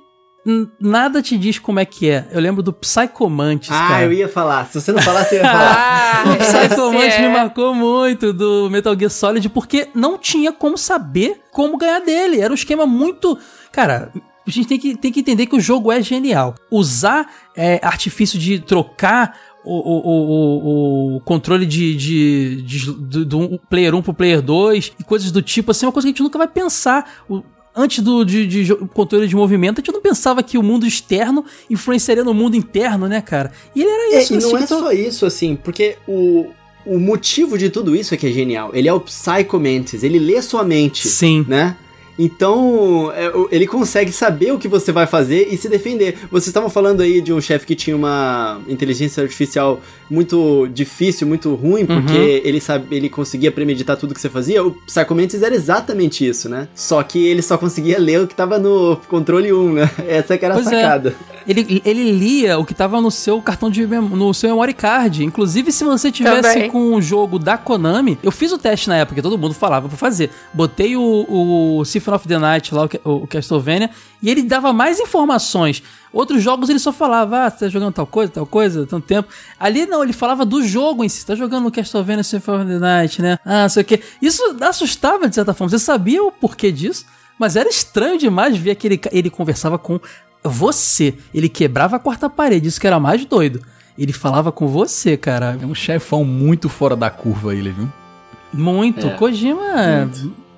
Nada te diz como é que é. Eu lembro do Psychomantis, Ah, cara. eu ia falar. Se você não falasse, eu ia falar. Ah, O Psycho Mantis esse me é. marcou muito do Metal Gear Solid porque não tinha como saber como ganhar dele. Era um esquema muito. Cara, a gente tem que, tem que entender que o jogo é genial. Usar é, artifício de trocar. O, o, o, o- controle de, de, de- do, do um player 1 pro player 2 e coisas do tipo, assim, é uma coisa que a gente nunca vai pensar. O- antes do de, de controle de movimento, a gente não pensava que o mundo externo influenciaria no mundo interno, né, cara? E ele era É, isso, e esse não é tipo- só isso, assim, porque o, o motivo de tudo isso é que é genial. Ele é o Psycho Mantis, ele lê sua mente, Sim. né? Então, é, ele consegue saber o que você vai fazer e se defender. Vocês estavam falando aí de um chefe que tinha uma inteligência artificial muito difícil, muito ruim, porque ele sabe, ele conseguia premeditar tudo que você fazia. O Psycho Mantis era exatamente isso, né? Só que ele só conseguia ler o que tava no controle 1, né? Essa que era a Pois é. sacada. Ele, ele lia o que tava no seu cartão de no seu memory card. Inclusive, se você tivesse Também. com o jogo da Konami, eu fiz o teste na época, que todo mundo falava pra fazer. Botei o, o Symphony of the Night lá, o, o Castlevania, e ele dava mais informações. Outros jogos ele só falava, ah, você tá jogando tal coisa, tal coisa, tanto tempo. Ali não, ele falava do jogo em si. Você tá jogando o Castlevania Symphony of the Night, né? Ah, não sei o quê. Isso assustava de certa forma. Você sabia o porquê disso? Mas era estranho demais ver que ele, ele conversava com você. Ele quebrava a quarta parede, isso que era mais doido. Ele falava com você, cara. É um chefão muito fora da curva ele, viu? Muito. É, Kojima é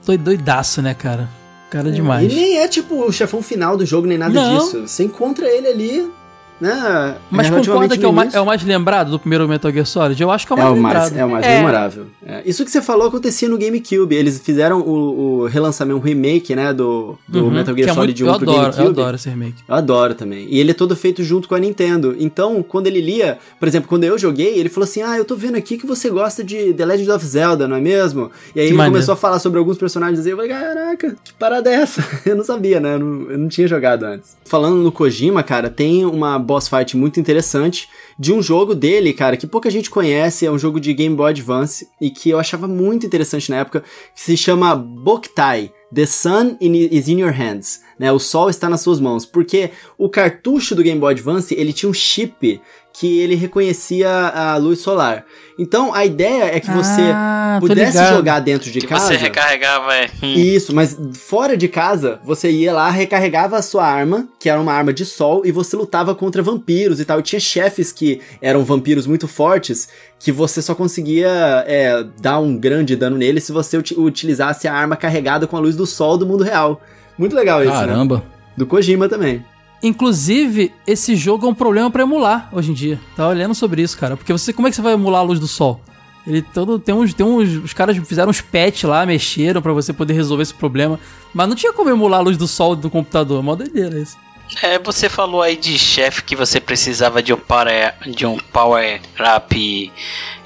doi- doidaço, né, cara? Cara demais. E nem é tipo o chefão final do jogo, nem nada Não. disso. Você encontra ele ali, né? Mas concorda que é o, mais, é o mais lembrado do primeiro Metal Gear Solid? Eu acho que é o É mais o mais, lembrado. é o mais É. memorável. É. Isso que você falou acontecia no GameCube. Eles fizeram o, o relançamento, o remake, né, do, do Uhum, Metal Gear é Solid muito, 1 eu pro adoro, GameCube. eu adoro esse remake. Eu adoro também. E ele é todo feito junto com a Nintendo. Então, quando ele lia, por exemplo, quando eu joguei, ele falou assim: Ah, eu tô vendo aqui que você gosta de The Legend of Zelda, não é mesmo? E aí Que ele maneiro. começou a falar sobre alguns personagens e eu falei: Caraca, que parada é essa? eu não sabia, né? Eu não, eu não tinha jogado antes. Falando no Kojima, cara, tem uma boss fight muito interessante de um jogo dele, cara, que pouca gente conhece. É um jogo de Game Boy Advance e que eu achava muito interessante na época, que se chama Boktai. The Sun is in your hands, né? O sol está nas suas mãos, porque o cartucho do Game Boy Advance ele tinha um chip que ele reconhecia a luz solar. Então a ideia é que você Ah, pudesse jogar dentro de Que casa. você recarregava, é. Hum. Isso, mas fora de casa, você ia lá, recarregava a sua arma, que era uma arma de sol, e você lutava contra vampiros e tal. E tinha chefes que eram vampiros muito fortes, que você só conseguia é, dar um grande dano neles se você uti- utilizasse a arma carregada com a luz do sol do mundo real. Muito legal isso, né? Caramba. Do Kojima também. Inclusive, esse jogo é um problema pra emular hoje em dia. Tá olhando sobre isso, cara. Porque você, como é que você vai emular a luz do sol? Ele todo tem uns, tem uns, os caras fizeram uns patch lá, mexeram pra você poder resolver esse problema, mas não tinha como emular a luz do sol do computador, é mó doideira isso. É, você falou aí de chefe que você precisava de um power, de um power up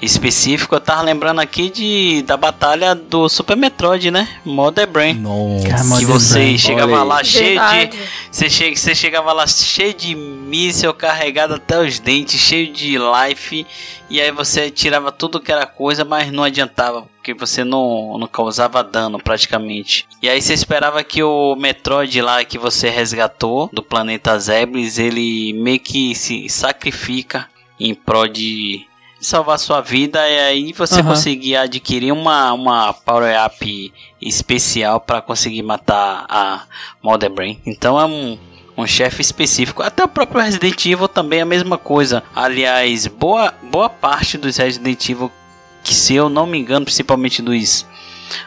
específico. Eu tava lembrando aqui de da batalha do Super Metroid, né? Mother Brain. Nossa. Que você Brain, chegava olha aí. lá cheio de Verdade. Você, che você chegava lá cheio de míssil, carregado até os dentes, cheio de life. E aí você tirava tudo que era coisa, mas não adiantava. Porque você não, não causava dano praticamente. E aí você esperava que o Metroid lá que você resgatou do planeta Zebris, ele meio que se sacrifica em prol de salvar sua vida e aí você Aham. conseguia adquirir uma, uma power up especial para conseguir matar a Mother Brain. Então é um, um chefe específico. Até o próprio Resident Evil também é a mesma coisa. Aliás, boa, boa parte dos Resident Evil, que se eu não me engano, principalmente dos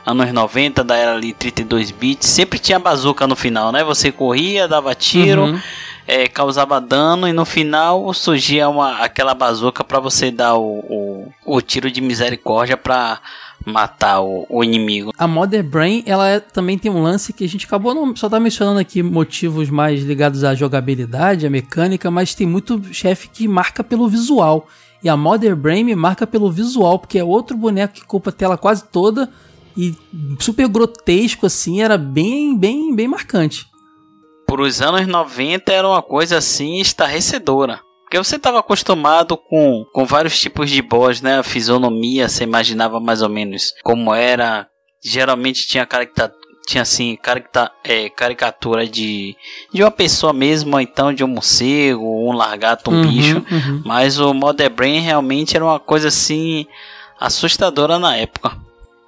anos 90, da era ali 32 bits, sempre tinha bazuca no final, né? Você corria, dava tiro, Uhum. é, causava dano e no final surgia uma, aquela bazuca para você dar o, o, o tiro de misericórdia para matar o, o inimigo. A Mother Brain, ela é- também tem um lance que a gente acabou não, só tá mencionando aqui motivos mais ligados à jogabilidade, à mecânica, mas tem muito chefe que marca pelo visual. E a Mother Brain me marca pelo visual, porque é outro boneco que ocupa a tela quase toda e super grotesco assim, era bem, bem, bem marcante. Por os anos 90 era uma coisa assim estarrecedora. Porque você estava acostumado com, com vários tipos de boss, né? A fisionomia, você imaginava mais ou menos como era. Geralmente tinha tinha assim, caracta, é, caricatura de, de uma pessoa mesmo, ou então de um morcego, um largato, um Uhum, bicho. uhum. Mas o Mother Brain realmente era uma coisa assim assustadora na época.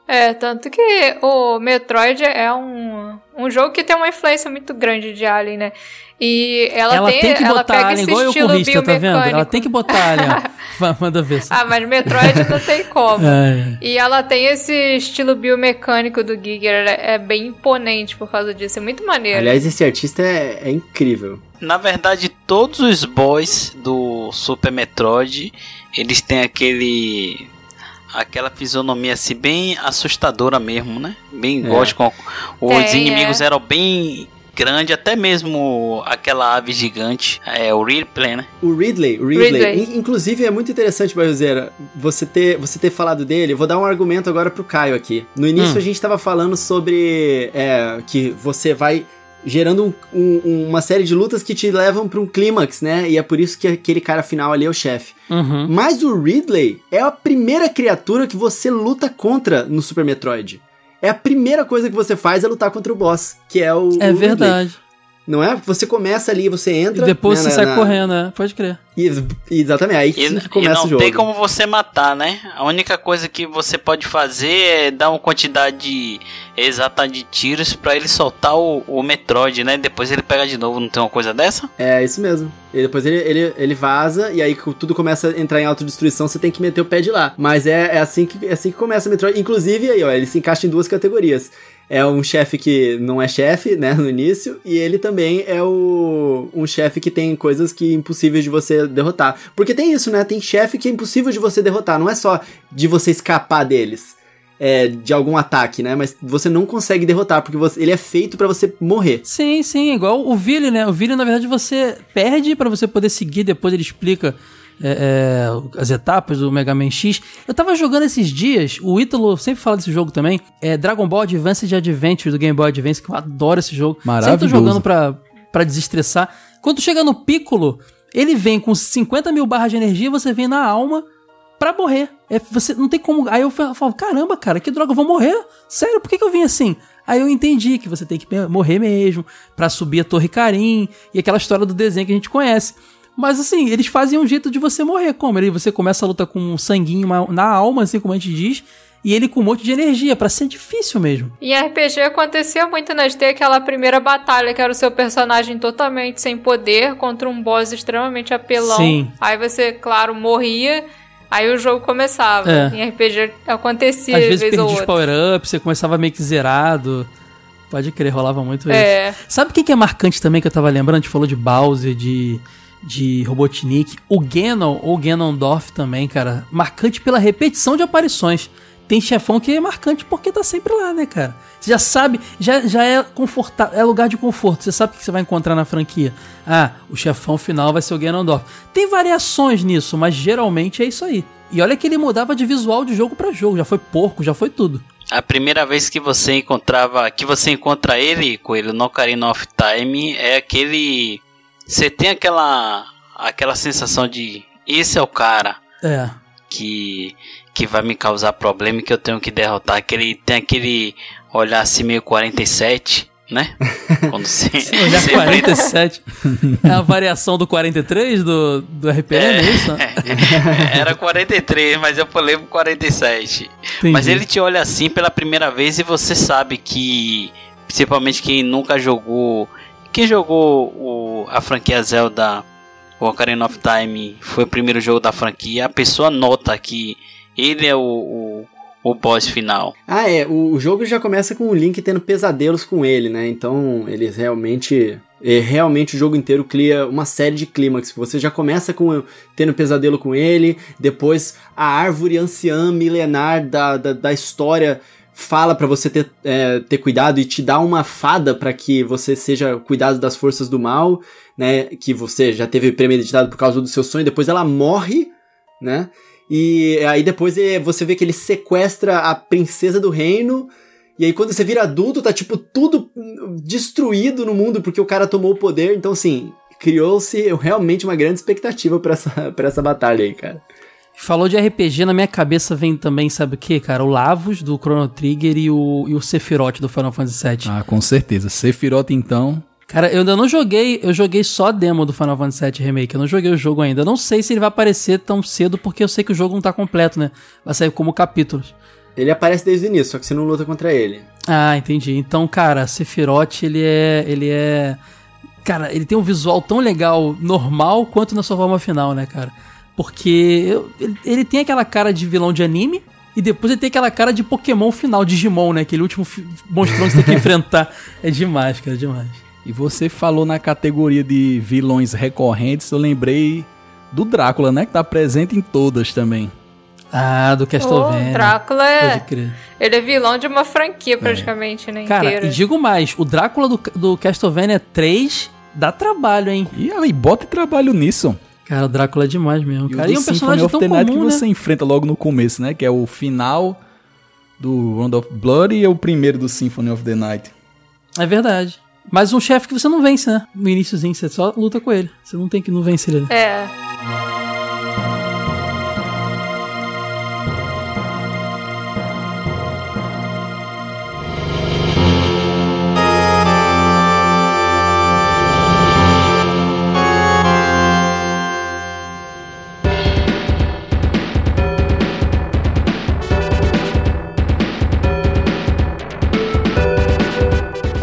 É, tanto que o Metroid é um, um jogo que tem uma influência muito grande de Alien, né? E ela, Ela, tem, tem, que ela botar pega Alien esse igual eu estilo corrista, tá vendo? biomecânico. Ela tem que botar Alien, Manda ver. Ah, mas Metroid não tem como. É. E ela tem esse estilo biomecânico do Giger, é é bem imponente por causa disso, é muito maneiro. Aliás, esse artista é, é incrível. Na verdade, todos os boys do Super Metroid, eles têm aquele aquela fisionomia assim bem assustadora mesmo, né? Bem É. gótico. Os Tem, inimigos é. eram bem grandes, até mesmo aquela ave gigante, é o Ripley, né? O Ridley, o Ridley, Ridley. in- inclusive é muito interessante, Barrozeira, você ter, você ter falado dele. Eu vou dar um argumento agora pro Caio aqui. No início Hum. a gente tava falando sobre é, que você vai gerando um- um- uma série de lutas que te levam pra um clímax, né? E é por isso que aquele cara final ali é o chefe. Uhum. Mas o Ridley é a primeira criatura que você luta contra no Super Metroid. É a primeira coisa que você faz é lutar contra o boss, que é o. o É Ridley. Não é? Você começa ali, você entra. E depois né, você na- sai na- correndo, né? Pode crer. E, exatamente, aí E, sim que e começa não o jogo. tem como você matar, né? A única coisa que você pode fazer é dar uma quantidade exata de tiros pra ele soltar o, o Metroid, né? Depois ele pega de novo, não tem uma coisa dessa? É, isso mesmo. E depois ele, ele, ele vaza, e aí tudo começa a entrar em autodestruição, você tem que meter o pé de lá. Mas é, é, assim, que, é assim que começa o Metroid. Inclusive, aí, ó, ele se encaixa em duas categorias. É um chefe que não é chefe, né, no início, e ele também é o, um chefe que tem coisas que é impossíveis de você derrotar. Porque tem isso, né? Tem chefe que é impossível de você derrotar, não é só de você escapar deles. É, de algum ataque, né? Mas você não consegue derrotar, porque você- ele é feito pra você morrer. Sim, sim, igual o Vili, né? O Vili, na verdade, você perde pra você poder seguir, depois ele explica é, é, as etapas do Mega Man X. Eu tava jogando esses dias, o Ítalo sempre fala desse jogo também, é Dragon Ball Advanced Adventure do Game Boy Advance, que eu adoro esse jogo. Sempre tô Maravilhoso. jogando pra, pra desestressar. Quando chega no Piccolo, ele vem com 50 mil barras de energia, você vem na alma pra morrer. É, você não tem como. Aí eu fa- falo, caramba, cara, que droga, eu vou morrer? Sério, por que, que eu vim assim? Aí eu entendi que você tem que morrer mesmo pra subir a Torre Karim e aquela história do desenho que a gente conhece. Mas assim, eles fazem um jeito de você morrer. Como? Ele, você começa a luta com um sanguinho na alma, assim como a gente diz, e ele com um monte de energia, pra ser difícil mesmo. Em RPG acontecia muito nas ter aquela primeira batalha que era o seu personagem totalmente sem poder contra um boss extremamente apelão. Sim. Aí você, claro, morria, aí o jogo começava. É. Em RPG acontecia Às de vezes vez perdia os power-ups, você começava meio que zerado. Pode crer, rolava muito isso. É. Sabe quem que é marcante também que eu tava lembrando? A gente falou de Bowser, de, de Robotnik. O Ganon, ou Ganondorf também, cara. Marcante pela repetição de aparições. Tem chefão que é marcante porque tá sempre lá, né, cara? Você já sabe, já, já é confortável, é lugar de conforto. Você sabe o que você vai encontrar na franquia. Ah, o chefão final vai ser o Ganondorf. Tem variações nisso, mas geralmente é isso aí. E olha que ele mudava de visual de jogo pra jogo. Já foi porco, já foi tudo. A primeira vez que você encontrava, que você encontra ele, Coelho, no Ocarina of Time, é aquele você tem aquela aquela sensação de esse é o cara É. que que vai me causar problema e que eu tenho que derrotar, aquele tem aquele olhar assim meio 47, né? Quando você, Olhar você 47. É a variação do 43 do, do RPG, é, isso? Era 43, mas eu pro 47. Entendi. Mas ele te olha assim pela primeira vez e você sabe que, principalmente quem nunca jogou, quem jogou o, a franquia Zelda, Ocarina of Time, foi o primeiro jogo da franquia, a pessoa nota que ele é o, o, o boss final. Ah, é. O, o jogo já começa com o Link tendo pesadelos com ele, né? Então, eles realmente. é, realmente o jogo inteiro cria uma série de clímax. Você já começa com tendo pesadelo com ele, depois a árvore anciã milenar da, da, da história fala pra você ter, é, ter cuidado e te dá uma fada pra que você seja cuidado das forças do mal, né? Que você já teve premeditado por causa do seu sonho. Depois ela morre, né? E aí depois é, você vê que ele sequestra a princesa do reino. E aí quando você vira adulto, tá tipo tudo destruído no mundo porque o cara tomou o poder. Então, assim, criou-se realmente uma grande expectativa pra essa, pra essa batalha aí, cara. Falou de RPG, na minha cabeça vem também, sabe o que, cara? O Lavos do Chrono Trigger e o, e o Sephiroth do Final Fantasy VII. Ah, com certeza. Sephiroth, então. Cara, eu ainda não joguei, eu joguei só a demo do Final Fantasy VII Remake, eu não joguei o jogo ainda. Eu não sei se ele vai aparecer tão cedo, porque eu sei que o jogo não tá completo, né? Vai sair como capítulos. Ele aparece desde o início, só que você não luta contra ele. Ah, entendi. Então, cara, Sephiroth, ele é. Ele é. Cara, ele tem um visual tão legal normal quanto na sua forma final, né, cara? Porque eu- ele, ele tem aquela cara de vilão de anime. E depois ele tem aquela cara de Pokémon final, Digimon, né? Aquele último monstrão que você tem que enfrentar. É demais, cara, é demais. E você falou na categoria de vilões recorrentes, eu lembrei do Drácula, né? Que tá presente em todas também. Ah, do O Castlevania. Drácula Pode é. crer. Ele é vilão de uma franquia praticamente, né? Cara, inteira. e digo mais, o Drácula do, do Castlevania 3 dá trabalho, hein? E aí, bota trabalho nisso. Cara, o Drácula é demais mesmo. E Cara, o e é um Symphony personagem of tão the Night comum, que né? você enfrenta logo no começo, né? Que é o final do Round of Blood e é o primeiro do Symphony of the Night. É verdade. Mas um chefe que você não vence, né? No iníciozinho, você só luta com ele. Você não tem que não vencer ele. É.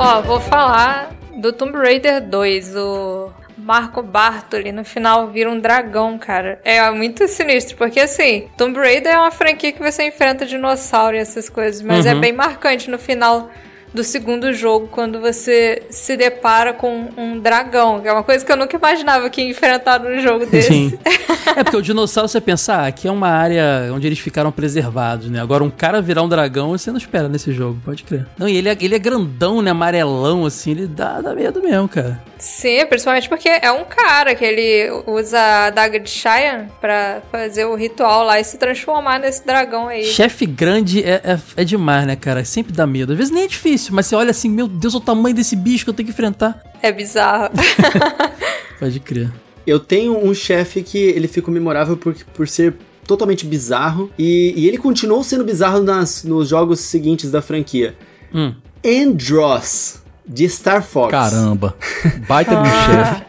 Ó, vou falar do Tomb Raider 2, o Marco Bartoli no final vira um dragão, cara. É muito sinistro, porque assim, Tomb Raider é uma franquia que você enfrenta dinossauro e essas coisas, mas é bem marcante no final do segundo jogo, quando você se depara com um dragão, que é uma coisa que eu nunca imaginava que ia enfrentar num jogo desse. Sim. É porque o dinossauro, você pensa, ah, aqui é uma área onde eles ficaram preservados, né? Agora um cara virar um dragão, você não espera nesse jogo, pode crer. Não, e ele é, ele é grandão, né? Amarelão, assim, ele dá, dá medo mesmo, cara. Sim, principalmente porque é um cara que ele usa a daga de Cheyenne pra fazer o ritual lá e se transformar nesse dragão aí. Chefe grande é, é, é demais, né, cara? Sempre dá medo. Às vezes nem é difícil, mas você olha assim, meu Deus, olha o tamanho desse bicho que eu tenho que enfrentar. É bizarro. Pode crer. Eu tenho um chefe que ele ficou memorável por, por ser totalmente bizarro. E, e ele continuou sendo bizarro nas, nos jogos seguintes da franquia. Hum. Andross, de Star Fox. Caramba. Baita de um chefe.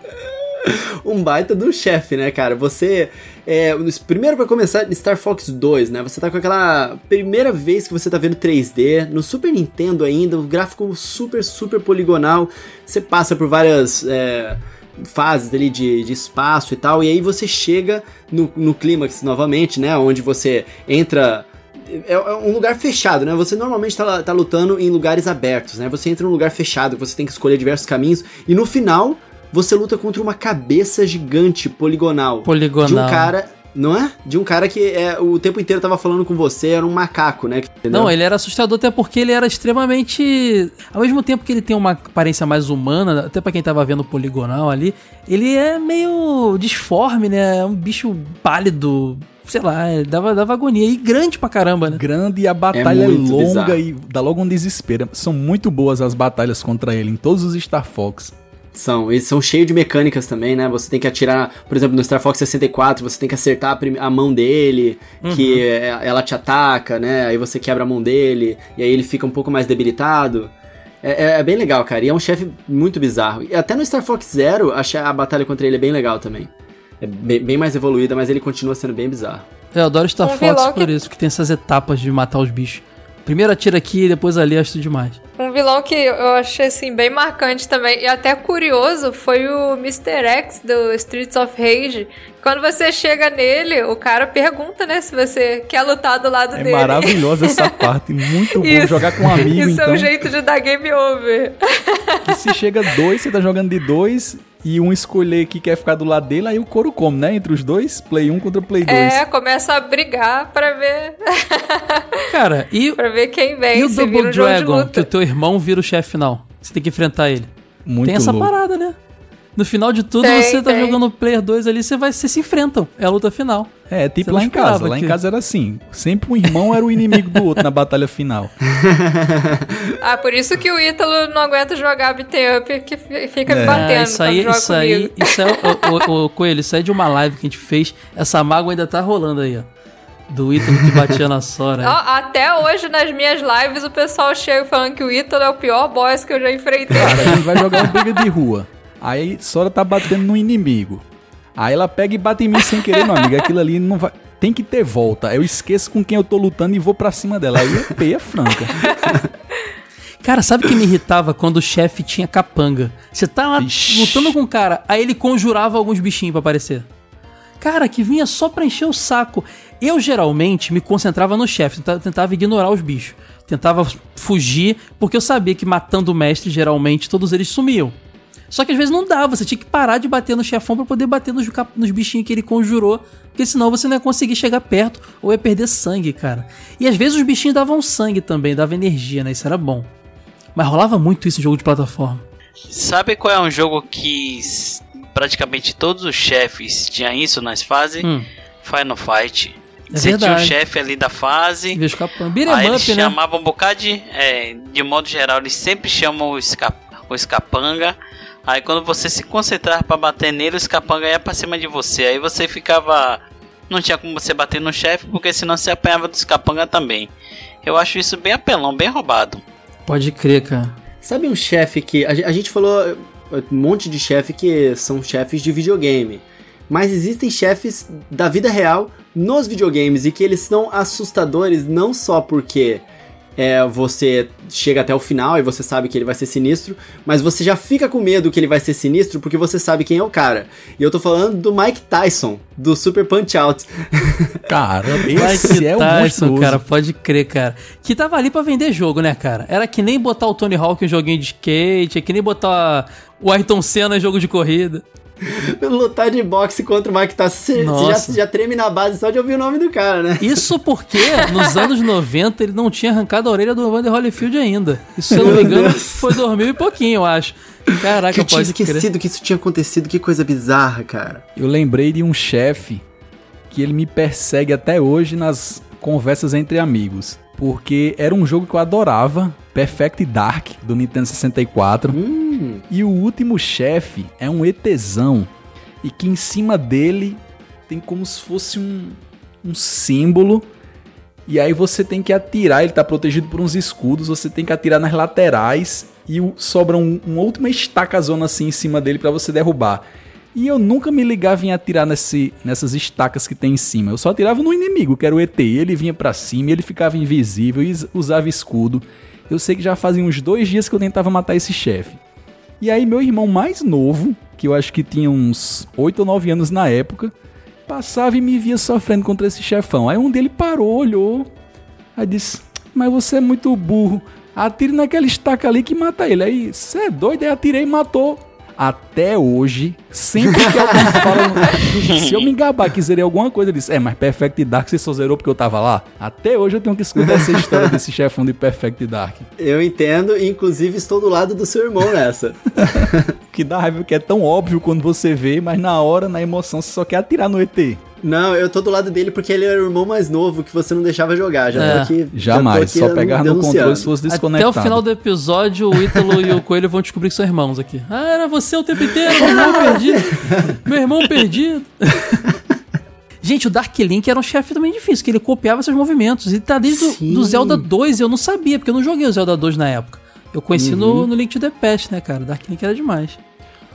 um baita do chefe, né, cara? Você. É, primeiro pra começar, Star Fox 2, né? Você tá com aquela primeira vez que você tá vendo 3D, no Super Nintendo ainda, o gráfico super, super poligonal. Você passa por várias. É, fases ali de, de espaço e tal, e aí você chega no, no clímax novamente, né? Onde você entra é é um lugar fechado, né? Você normalmente tá, tá lutando em lugares abertos, né? Você entra num lugar fechado, você tem que escolher diversos caminhos, e no final você luta contra uma cabeça gigante poligonal. Poligonal. De um cara, não é? De um cara que é, o tempo inteiro tava falando com você, era um macaco, né? Entendeu? Não, ele era assustador até porque ele era extremamente. Ao mesmo tempo que ele tem uma aparência mais humana, até pra quem tava vendo o poligonal ali, ele é meio disforme, né? É um bicho pálido, sei lá, é, dava, dava agonia. E grande pra caramba, né? Grande e a batalha é, longa bizarro. e dá logo um desespero. São muito boas as batalhas contra ele em todos os Star Fox. São, eles são cheios de mecânicas também, né? Você tem que atirar, por exemplo, no Star Fox 64, você tem que acertar a, a mão dele, que é- ela te ataca, né? Aí você quebra a mão dele, e aí ele fica um pouco mais debilitado. É, é- é bem legal, cara. E é um chefe muito bizarro. E até no Star Fox Zero, a, a batalha contra ele é bem legal também. É bem, bem mais evoluída, mas ele continua sendo bem bizarro. Eu adoro Star Um Fox por que- isso, que tem essas etapas de matar os bichos. Primeiro atira aqui, depois ali, acho demais. Um vilão que eu achei assim bem marcante também e até curioso foi o Mr. X do Streets of Rage. Quando você chega nele, o cara pergunta, né, se você quer lutar do lado É dele. maravilhosa essa parte, muito bom Isso. jogar com um amigo Isso então. é um jeito de dar game over. Que se chega dois, você tá jogando de dois e um escolher que quer ficar do lado dele, aí o couro come, né? Entre os dois, Play 1 contra Play 2. É, começa a brigar pra ver, Cara, e, pra ver quem e vence. o Double um Dragon, que luta. o teu irmão vira o chefe final? Você tem que enfrentar ele. Muito tem essa louco. parada, né? No final de tudo, Tem, você tá tem. jogando o Player 2 ali, você vai, vocês se enfrentam. É a luta final. É, tipo lá em casa. Lá em casa era assim. Sempre um irmão era o inimigo do outro na batalha final. Ah, por isso que o Ítalo não aguenta jogar beat up, que fi- fica me É. batendo Ah, isso aí, isso aí, comigo. isso é, o, o, o Coelho, isso é de uma live que a gente fez. Essa mágoa ainda tá rolando aí, ó. Do Ítalo que batia na Sora. Ó, até hoje, nas minhas lives, o pessoal chega falando que o Ítalo é o pior boss que eu já enfrentei. Cara, a gente vai jogar uma briga de rua. Aí Sora tá batendo no inimigo. Aí ela pega e bate em mim sem querer, meu amigo. Aquilo ali não vai. Tem que ter volta. Eu esqueço com quem eu tô lutando e vou pra cima dela. Aí é peia franca. Cara, sabe o que me irritava quando o chefe tinha capanga? Você tá lá Ixi. lutando com o cara, aí ele conjurava alguns bichinhos pra aparecer. Cara, que vinha só pra encher o saco. Eu geralmente me concentrava no chefe, tentava, tentava ignorar os bichos. Tentava fugir, porque eu sabia que matando o mestre, geralmente, todos eles sumiam. Só que às vezes não dava, você tinha que parar de bater no chefão pra poder bater nos, nos bichinhos que ele conjurou, porque senão você não ia conseguir chegar perto ou ia perder sangue, cara. E às vezes os bichinhos davam sangue também, dava energia, né? Isso era bom. Mas rolava muito isso em jogo de plataforma. Sabe qual é um jogo que praticamente todos os chefes tinham isso nas fases? Hum. Final Fight. É Você tinha o chefe ali da fase. Beat'em Aí eles up, né? chamavam um bocado de. É, de modo geral, eles sempre chamam o, esca, o escapanga. Aí quando você se concentrar pra bater nele, o escapanga ia pra cima de você. Aí você ficava. Não tinha como você bater no chefe, porque senão você apanhava do escapanga também. Eu acho isso bem apelão, bem roubado. Pode crer, cara. Sabe um chefe que. A gente falou eh, um monte de chefe que são chefes de videogame. Mas existem chefes da vida real nos videogames e que eles são assustadores não só porque é, você chega até o final e você sabe que ele vai ser sinistro, mas você já fica com medo que ele vai ser sinistro porque você sabe quem é o cara. E eu tô falando do Mike Tyson, do Super Punch Out. Cara, Mike esse é o Tyson, monstruoso. cara, pode crer, cara. Que tava ali pra vender jogo, né, cara? Era que nem botar o Tony Hawk em joguinho de skate, é que nem botar o Ayrton Senna em jogo de corrida. Lutar de boxe contra o Mike Tyson, você, você já, já treme na base só de ouvir o nome do cara, né? Isso porque nos anos 90 ele não tinha arrancado a orelha do Evander Holyfield ainda. Isso, se eu não me engano, Deus. foi 2000 e pouquinho, eu acho. Caraca, Que eu tinha pode crer. esquecido que isso tinha acontecido, que coisa bizarra, cara. Eu lembrei de um chefe que ele me persegue até hoje nas conversas entre amigos. Porque era um jogo que eu adorava, Perfect Dark, do Nintendo 64. Hum, E o último chefe é um ETzão. E que em cima dele tem como se fosse um, um símbolo. E aí você tem que atirar, ele tá protegido por uns escudos, você tem que atirar nas laterais e sobra um, uma última estacazona assim em cima dele pra você derrubar. E eu nunca me ligava em atirar nesse, nessas estacas que tem em cima. Eu só atirava no inimigo, que era o ET. Ele vinha pra cima, e ele ficava invisível e usava escudo. Eu sei que já fazia uns dois dias que eu tentava matar esse chefe. E aí meu irmão mais novo, que eu acho que tinha uns 8 ou 9 anos na época, passava e me via sofrendo contra esse chefão. Aí um dele parou, olhou, aí disse: Mas você é muito burro. Atire naquela estaca ali que mata ele. Aí, você é doido? Aí atirei e matou. Até hoje, sempre que alguém fala. se eu me engabar que zerei alguma coisa, eu disse: É, mas Perfect Dark você só zerou porque eu tava lá? Até hoje eu tenho que escutar essa história desse chefão de Perfect Dark. eu entendo, e inclusive estou do lado do seu irmão nessa. Que dá raiva que é tão óbvio quando você vê, mas na hora, na emoção, você só quer atirar no ET. Não, eu tô do lado dele porque ele era o irmão mais novo que você não deixava jogar. Já É. tô aqui. Jamais, já tô só pegar no controle se fosse desconectado. Até o final do episódio, o Ítalo e o Coelho vão descobrir que são irmãos aqui. Ah, era você o tempo inteiro, meu irmão perdido. Meu irmão perdido. Gente, o Dark Link era um chefe também difícil, que ele copiava seus movimentos. E tá desde o Sim. do Zelda 2, eu não sabia, porque eu não joguei o Zelda 2 na época. Eu conheci Uhum. no, no Link to the Past, né, cara? Dark Link era demais.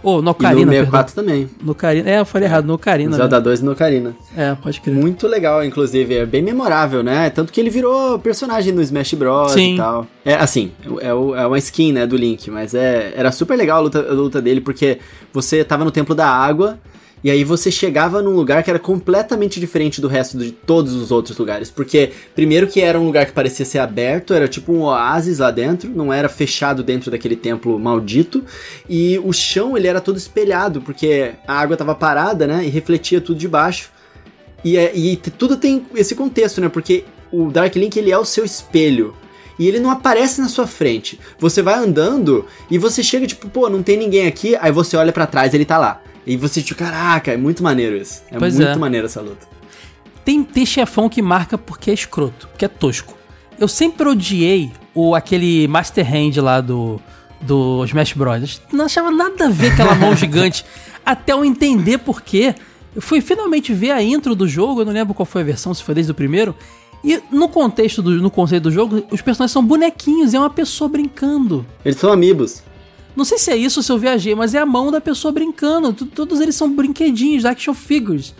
Ô, no E no Ocarina, perdão. 64 também. No Ocarina. É, eu falei errado, no Ocarina. No né? Zelda 2 e no Ocarina. É, pode crer. Muito legal, inclusive. É bem memorável, né? Tanto que ele virou personagem no Smash Bros Sim. e tal. É, assim, é, é uma skin, né, do Link. Mas é, era super legal a luta, a luta dele, porque você tava no Templo da Água... E aí você chegava num lugar que era completamente diferente do resto de todos os outros lugares. Porque, primeiro que era um lugar que parecia ser aberto, era tipo um oásis lá dentro, não era fechado dentro daquele templo maldito. E o chão, ele era todo espelhado, porque a água tava parada, né? E refletia tudo de baixo. E, é- e tudo tem esse contexto, né? Porque o Dark Link ele é o seu espelho. E ele não aparece na sua frente. Você vai andando e você chega tipo, pô, não tem ninguém aqui. Aí você olha pra trás ele tá lá. E você tipo, caraca, é muito maneiro isso. É Pois muito é. maneiro essa luta. Tem, tem chefão que marca porque é escroto, que é tosco. Eu sempre odiei o, aquele Master Hand lá do, do Smash Bros. Não achava nada a ver aquela mão gigante. Até eu entender por quê. Eu fui finalmente ver a intro do jogo, eu não lembro qual foi a versão, se foi desde o primeiro. E no contexto do no conceito do jogo, os personagens são bonequinhos, é uma pessoa brincando. Eles são amigos. Não sei se é isso ou se eu viajei, mas é a mão da pessoa brincando. Todos eles são brinquedinhos, action figures.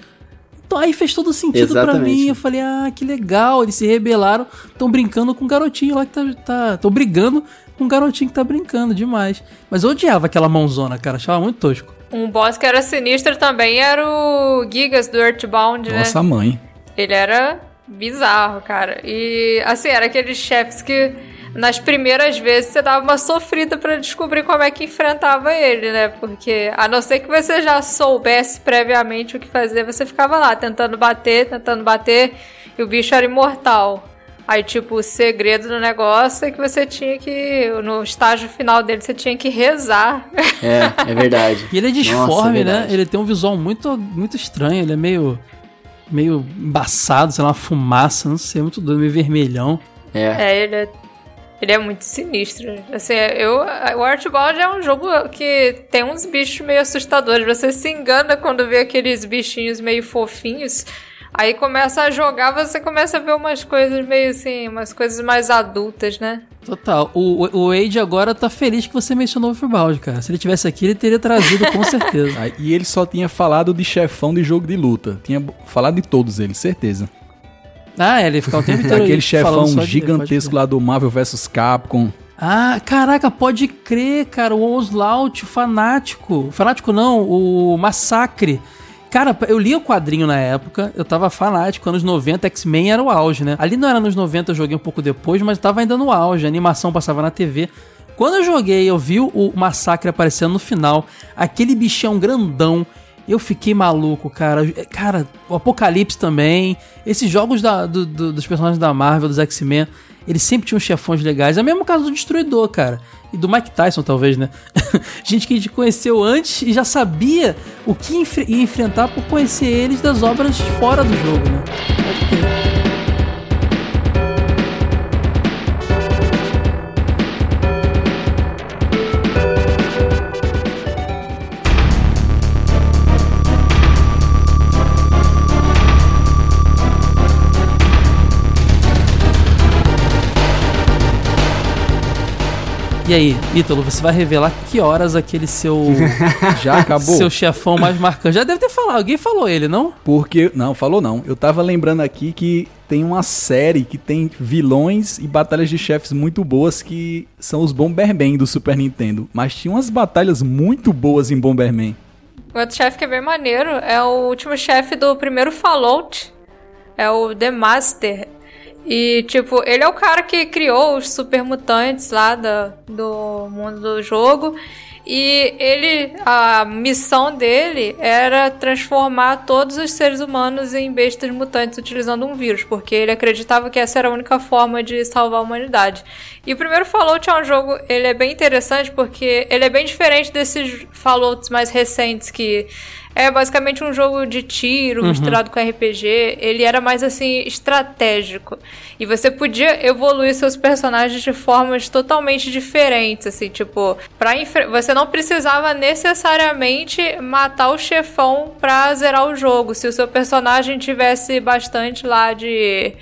Então aí fez todo sentido pra Exatamente. mim. Eu falei, ah, que legal. Eles se rebelaram, estão brincando com um garotinho lá que tá. tá tão brigando com um garotinho que tá brincando demais. Mas eu odiava aquela mãozona, cara. Achava muito tosco. Um boss que era sinistro também era o Gigas do Earthbound, né? Nossa mãe. Ele era bizarro, cara. E, assim, era aqueles chefes que nas primeiras vezes você dava uma sofrida pra descobrir como é que enfrentava ele, né? Porque, a não ser que você já soubesse previamente o que fazer, você ficava lá tentando bater, tentando bater, e o bicho era imortal. Aí, tipo, o segredo do negócio é que você tinha que, no estágio final dele, você tinha que rezar. É, é verdade. E ele é Nossa, disforme, é né? Ele tem um visual muito, muito estranho. Ele é meio. meio embaçado, sei lá, uma fumaça, não sei, muito doido, meio vermelhão. É. É, ele é, ele é muito sinistro. Assim, eu, o Archibald é um jogo que tem uns bichos meio assustadores. Você se engana quando vê aqueles bichinhos meio fofinhos. Aí começa a jogar, você começa a ver umas coisas meio assim, umas coisas mais adultas, né? Total. O, o Wade agora tá feliz que você mencionou o Freebound, cara. Se ele tivesse aqui, ele teria trazido com certeza. E ele só tinha falado de chefão de jogo de luta. Tinha falado de todos eles, certeza. Ah, é, ele fica o tempo inteiro Aquele chefão gigantesco pode lá do Marvel vs Capcom. Ah, caraca, pode crer, cara. O Onslaught, o Fanático. Fanático não, o Massacre. Cara, eu li o quadrinho na época, eu tava fanático, anos 90, X-Men era o auge, né? Ali não era nos 90, eu joguei um pouco depois, mas tava ainda no auge, a animação passava na TV. Quando eu joguei, eu vi o Massacre aparecendo no final, aquele bichão grandão, eu fiquei maluco, cara. Cara, o Apocalipse também, esses jogos da- do- do- dos personagens da Marvel, dos X-Men, eles sempre tinham chefões legais. É o mesmo caso do Destruidor, cara. E do Mike Tyson, talvez, né? Gente que a gente conheceu antes e já sabia o que enfrentar por conhecer eles das obras fora do jogo, né? E aí, Ítalo, você vai revelar que horas aquele seu Já acabou? seu chefão mais marcante? Já deve ter falado, alguém falou ele, não? Porque. Não, falou não. Eu tava lembrando aqui que tem uma série que tem vilões e batalhas de chefes muito boas que são os Bomberman do Super Nintendo. Mas tinha umas batalhas muito boas em Bomberman. O outro chefe que é bem maneiro é o último chefe do primeiro Fallout. É o The Master. E, tipo, ele é o cara que criou os super mutantes lá da, do mundo do jogo. E ele, a missão dele era transformar todos os seres humanos em bestas mutantes utilizando um vírus, porque ele acreditava que essa era a única forma de salvar a humanidade. E o primeiro Fallout é um jogo, ele é bem interessante porque ele é bem diferente desses Fallouts mais recentes que É basicamente um jogo de tiro Uhum. misturado com RPG. Ele era mais assim estratégico. E você podia evoluir seus personagens de formas totalmente diferentes, assim, tipo, para você não precisava necessariamente matar o chefão pra zerar o jogo. Se o seu personagem tivesse bastante lá de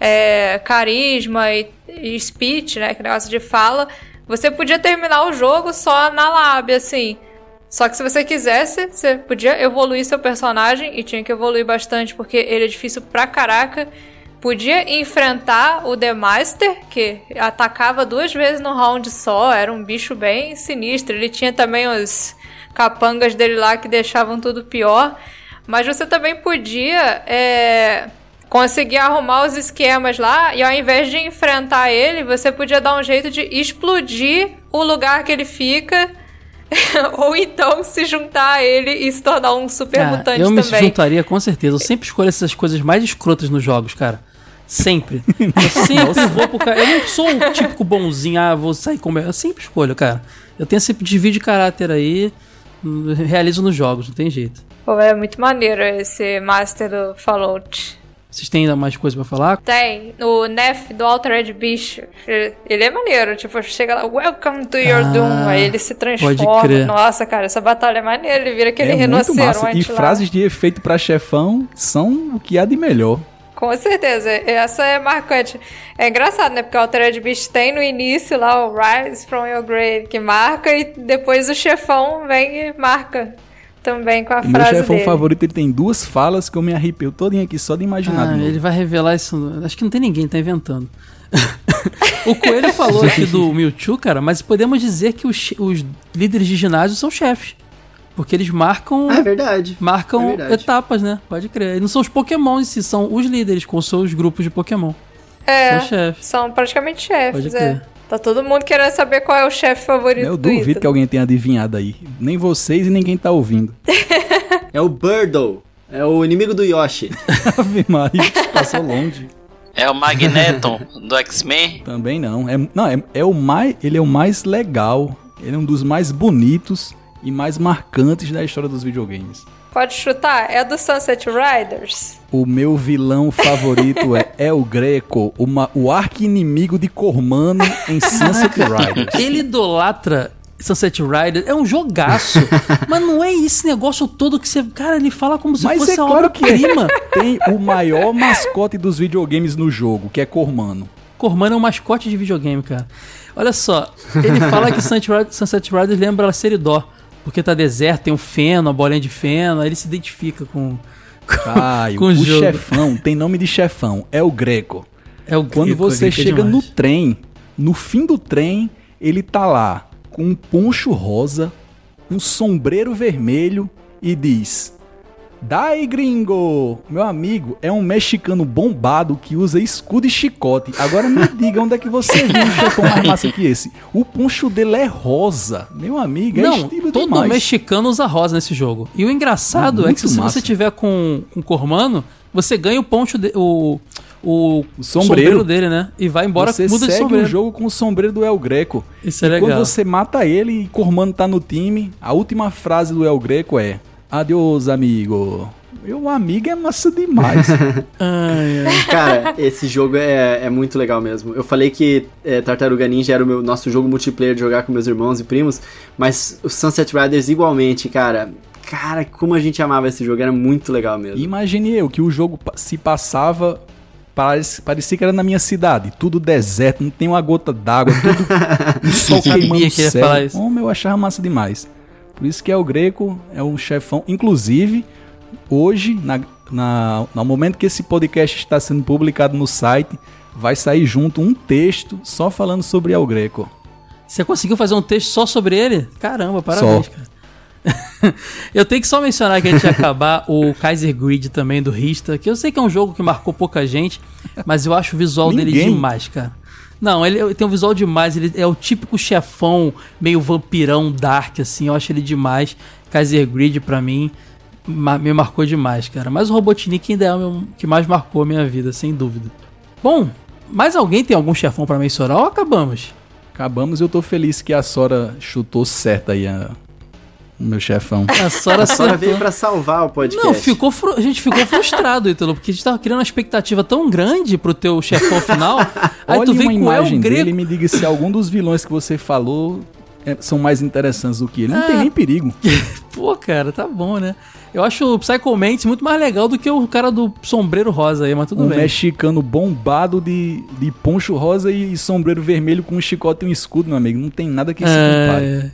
é, carisma e, e speech, né, que negócio de fala, você podia terminar o jogo só na lábia, assim. Só que se você quisesse, você podia evoluir seu personagem e tinha que evoluir bastante porque ele é difícil pra caraca. Podia enfrentar o The Master, que atacava duas vezes no round só, era um bicho bem sinistro. Ele tinha também os capangas dele lá que deixavam tudo pior. Mas você também podia é, conseguir arrumar os esquemas lá e ao invés de enfrentar ele, você podia dar um jeito de explodir o lugar que ele fica. Ou então se juntar a ele e se tornar um super Ah, mutante eu me também. juntaria com certeza. Eu sempre escolho essas coisas mais escrotas nos jogos, cara. Sempre. Eu sempre vou pro cara. Eu não sou o típico bonzinho, ah, vou sair com. Eu sempre escolho, cara. Eu tenho esse desvio de caráter aí, realizo nos jogos, não tem jeito. Pô, é muito maneiro esse Master do Fallout. Vocês têm ainda mais coisa pra falar? Tem, o Neff do Altered Beast. Ele é maneiro, tipo, chega lá, Welcome to your Ah, doom. Aí ele se transforma. crer. Nossa, cara, essa batalha é maneira. Ele vira aquele é rinoceronte E lá. frases de efeito pra chefão são o que há de melhor. Com certeza, essa é marcante. É engraçado, né? Porque o Altered Beast tem no início lá o Rise from Your Grave, que marca, e depois o chefão vem e marca também com a O meu frase chefão dele. favorito ele tem duas falas que eu me arrepio todinho aqui só de imaginar. Ah, ele vai revelar isso. Acho que não tem ninguém, tá inventando. o Coelho falou aqui do Mewtwo, cara, mas podemos dizer que os, os líderes de ginásio são chefes. Porque eles marcam. Ah, é verdade. marcam é verdade. etapas, né? Pode crer. E não são os Pokémon em si, são os líderes com seus grupos de Pokémon. É, São chefes. são praticamente Pode chefes, crer. é. Tá todo mundo querendo saber qual é o chefe favorito Eu do duvido Ítalo. que alguém tenha adivinhado aí. Nem vocês e ninguém tá ouvindo. É o Birdo. É o inimigo do Yoshi. Ave Maria, passou longe. É o Magneton do X-Men. Também não. É, não, é, é o mais, ele é o mais legal. Ele é um dos mais bonitos e mais marcantes da história dos videogames. Pode chutar? É do Sunset Riders. O meu vilão favorito é El Greco, uma, o arqui-inimigo de Cormano em Sunset Riders. Ele idolatra Sunset Rider. É um jogaço. mas não é esse negócio todo que você. Cara, ele fala como se Mas fosse é a claro que é. obra-prima. Tem o maior mascote dos videogames no jogo, que é Cormano. Cormano é um mascote de videogame, cara. Olha só, ele fala que Sunset Riders, Sunset Riders lembra a Seridó. Porque tá deserto, tem um feno, a bolinha de feno, aí ele se identifica com. Caio, Com o o jogo. chefão tem nome de chefão, é o Greco. É o Quando Greco, você Greco é chega no trem, no fim do trem, ele tá lá com um poncho rosa, um sombreiro vermelho e diz: Dai gringo! Meu amigo é um mexicano bombado que usa escudo e chicote. Agora me diga onde é que você viu um chefão mais massa que esse. O poncho dele é rosa. Meu amigo, é Não, estilo todo demais. mexicano usa rosa nesse jogo. E o engraçado Ah, é que se muito você massa. tiver com, com Cormano, você ganha o poncho, de- o, o, O sombreiro. dele, né? E vai embora, você muda de segue sombreiro. o jogo com o sombreiro do El Greco. Isso é E legal. Quando você mata ele e Cormano tá no time, a última frase do El Greco é: Adeus, amigo. Meu amigo é massa demais. Ai, ai. Cara, esse jogo é, é muito legal mesmo. Eu falei que é, Tartaruga Ninja era o meu nosso jogo multiplayer de jogar com meus irmãos e primos, mas o Sunset Riders igualmente, cara. Cara, como a gente amava esse jogo, era muito legal mesmo. Imagine eu que o jogo se passava. Parece, parecia que era na minha cidade, tudo deserto, não tem uma gota d'água, tudo um sol queimando o que ia céu. falar isso. Homem, eu achava massa demais. Por isso que é o Greco, é um chefão. Inclusive, hoje, na, na- no momento que esse podcast está sendo publicado no site, vai sair junto um texto só falando sobre El Greco. Você conseguiu fazer um texto só sobre ele? Caramba, parabéns, Só. cara. eu tenho que só mencionar que a gente ia acabar o Kaiser Grid também do Rista, que eu sei que é um jogo que marcou pouca gente, mas eu acho o visual dele Ninguém. demais, cara. Não, ele tem um visual demais, ele é o típico chefão, meio vampirão dark, assim, eu acho ele demais. Kaiser Grid, pra mim, me marcou demais, cara. Mas o Robotnik ainda é o meu- que mais marcou a minha vida, sem dúvida. Bom, mais alguém tem algum chefão pra mencionar ou acabamos? Acabamos, eu tô feliz que a Sora chutou certo aí a, meu chefão. A Sora A Sora veio pra salvar o podcast. Não, ficou fru- a gente ficou frustrado, Ítalo, porque a gente tava criando uma expectativa tão grande pro teu chefão final. Aí Olha tu vem uma com o El imagem dele e me diga se algum dos vilões que você falou é, são mais interessantes do que ele. Não tem nem perigo. Pô, cara, tá bom, né? Eu acho o Psycho Mantis muito mais legal do que o cara do sombreiro rosa aí, mas tudo um bem. mexicano bombado de, de poncho rosa e sombreiro vermelho com um chicote e um escudo, meu amigo. Não tem nada que se compare.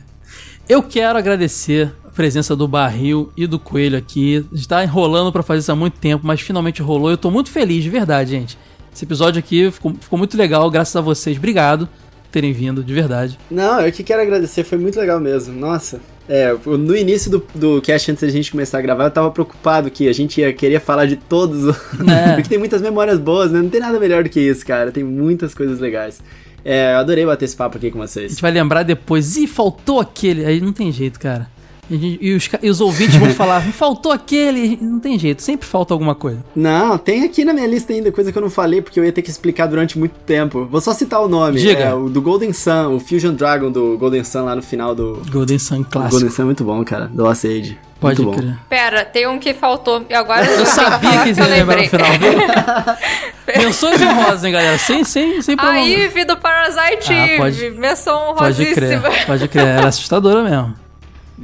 Eu quero agradecer a presença do Barril e do Coelho aqui. A gente tá enrolando pra fazer isso há muito tempo, mas finalmente rolou. Eu tô muito feliz, de verdade, gente. Esse episódio aqui ficou, ficou muito legal, graças a vocês. Obrigado por terem vindo, de verdade. Não, eu que quero agradecer, foi muito legal mesmo. Nossa. É, no início do, do cast, antes da gente começar a gravar, eu tava preocupado que a gente ia querer falar de todos. os- É. Porque tem muitas memórias boas, né? Não tem nada melhor do que isso, cara. Tem muitas coisas legais. É, eu adorei bater esse papo aqui com A vocês. gente vai lembrar depois. Ih, faltou aquele. Aí não tem jeito, cara. E, a e os, e os ouvintes vão falar, faltou aquele. Não tem jeito, sempre falta alguma coisa. Não, tem aqui na minha lista ainda coisa que eu não falei porque eu ia ter que explicar durante muito tempo. Vou só citar o nome. Diga. É, o do Golden Sun, o Fusion Dragon do Golden Sun lá no final do. Golden Sun O clássico. Golden Sun é muito bom, cara. Do Lost Age. Pode muito bom. crer. Pera, tem um que faltou. E agora Eu sabia que eu ia lembrar no final, viu? Menções honrosas, hein, galera? Sem, sem, sem A problema. Eve do Parasite Ah, Eve. pode- Menção Pode crer, honrosíssima. pode crer. Era assustadora mesmo.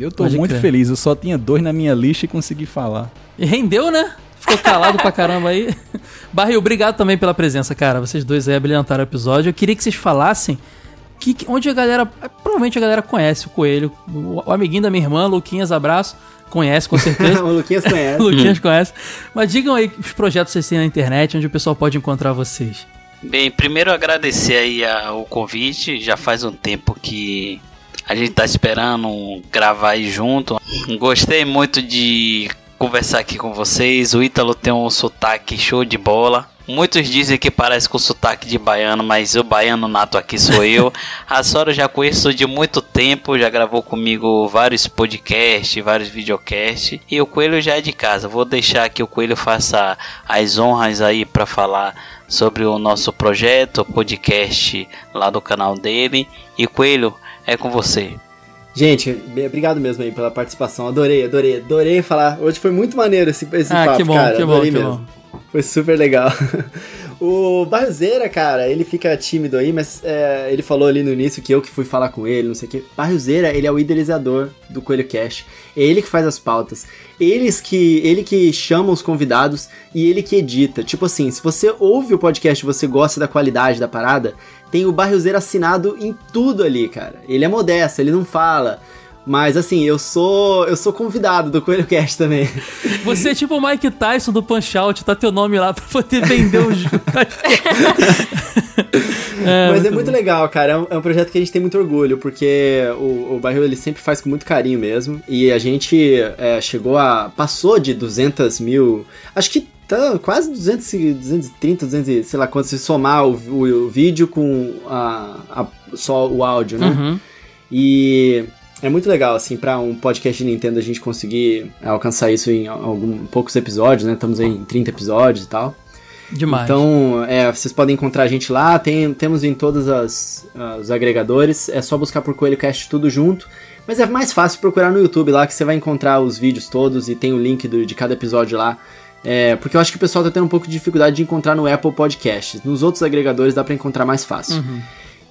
Eu tô Pode muito crer. feliz. Eu só tinha dois na minha lista e consegui falar. E rendeu, né? Ficou calado pra caramba aí. Barril, obrigado também pela presença, cara. Vocês dois aí abrilhantaram o episódio. Eu queria que vocês falassem que, que- onde a galera. Provavelmente a galera conhece o Coelho. O, o amiguinho da minha irmã, Luquinhas, abraço. Conhece, com certeza. o Luquinhas conhece. o Luquinhas conhece. Mas digam aí os projetos que vocês têm na internet, onde o pessoal pode encontrar vocês. Bem, primeiro agradecer aí a- o convite. Já faz um tempo que a gente tá esperando gravar aí junto. Gostei muito de conversar aqui com vocês. O Ítalo tem um sotaque show de bola. Muitos dizem que parece com sotaque de baiano, mas o baiano nato aqui sou eu. A Sora eu já conheço de muito tempo, já gravou comigo vários podcasts, vários videocasts. E o Coelho já é de casa. Vou deixar que o Coelho faça as honras aí para falar sobre o nosso projeto, o podcast lá do canal dele. E Coelho, é com você. Gente, obrigado mesmo aí pela participação. Adorei, adorei, adorei falar. Hoje foi muito maneiro esse, esse Ah, papo, que bom, cara. que bom, adorei que mesmo. bom. Foi super legal. O Barriozeira, cara, ele fica tímido aí, mas é, ele falou ali no início que eu que fui falar com ele, não sei o que. Barriozeira, ele é o idealizador do Coelho Cash. É ele que faz as pautas. Eles que, ele que chama os convidados e ele que edita. Tipo assim, se você ouve o podcast e você gosta da qualidade da parada, tem o Barriozeira assinado em tudo ali, cara. Ele é modesto, ele não fala. Mas assim, eu sou eu sou convidado do Coelho Cast também. Você é tipo o Mike Tyson do Punch Out, tá teu nome lá pra poder vender o jogo. Mas é muito legal, cara. É um, é um projeto que a gente tem muito orgulho, porque o, o Barril ele sempre faz com muito carinho mesmo. E a gente é, chegou a. passou de 200 mil. Acho que tá quase 200, e- 230, 200, e sei lá quanto, se somar o, o- o vídeo com a, a- só o áudio, né? Uhum. E é muito legal, assim, pra um podcast de Nintendo a gente conseguir alcançar isso em algum, poucos episódios, né? Estamos aí em 30 episódios e tal. Demais. Então, é, vocês podem encontrar a gente lá, tem, temos em todos as, os agregadores, é só buscar por Coelho Cast tudo junto. Mas é mais fácil procurar no YouTube lá, que você vai encontrar os vídeos todos e tem o link do- de cada episódio lá. É, porque eu acho que o pessoal tá tendo um pouco de dificuldade de encontrar no Apple Podcasts. Nos outros agregadores dá pra encontrar mais fácil.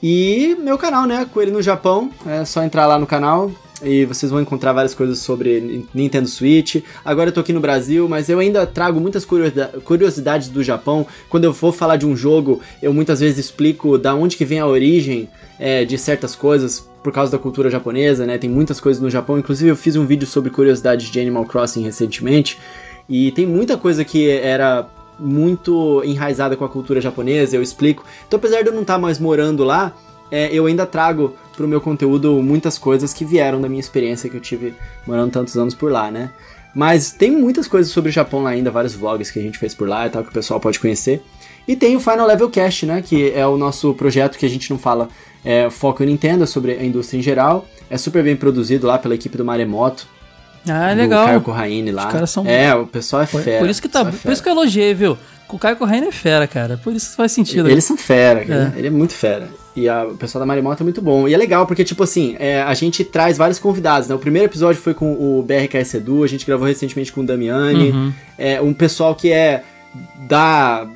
E meu canal, né? Coelho no Japão. É só entrar lá no canal e vocês vão encontrar várias coisas sobre Ni- Nintendo Switch. Agora eu tô aqui no Brasil, mas eu ainda trago muitas curiosidade- curiosidades do Japão. Quando eu for falar de um jogo, eu muitas vezes explico da onde que vem a origem é, de certas coisas por causa da cultura japonesa, né? Tem muitas coisas no Japão. Inclusive eu fiz um vídeo sobre curiosidades de Animal Crossing recentemente. E tem muita coisa que era muito enraizada com a cultura japonesa, eu explico. Então, apesar de eu não estar mais morando lá, é, eu ainda trago pro meu conteúdo muitas coisas que vieram da minha experiência que eu tive morando tantos anos por lá, né? Mas tem muitas coisas sobre o Japão lá ainda, vários vlogs que a gente fez por lá e tal, que o pessoal pode conhecer. E tem o Final Level Cast, né? Que é o nosso projeto que a gente não fala é, foco em Nintendo, é sobre a indústria em geral. É super bem produzido lá pela equipe do Maremoto. Ah, do legal. Caio Corraine lá. Os caras são- É, o pessoal é Por, fera. por isso que o tá, é por isso que eu elogiei, viu? O Caio Correia é fera, cara. Por isso faz sentido. Eles são fera, cara. Ele é muito fera. E a, o pessoal da Marimota é muito bom. E é legal, porque, tipo assim, é, a gente traz vários convidados, né? O primeiro episódio foi com o BRKS Edu, a gente gravou recentemente com o Damiani. Uhum. É, um pessoal que é da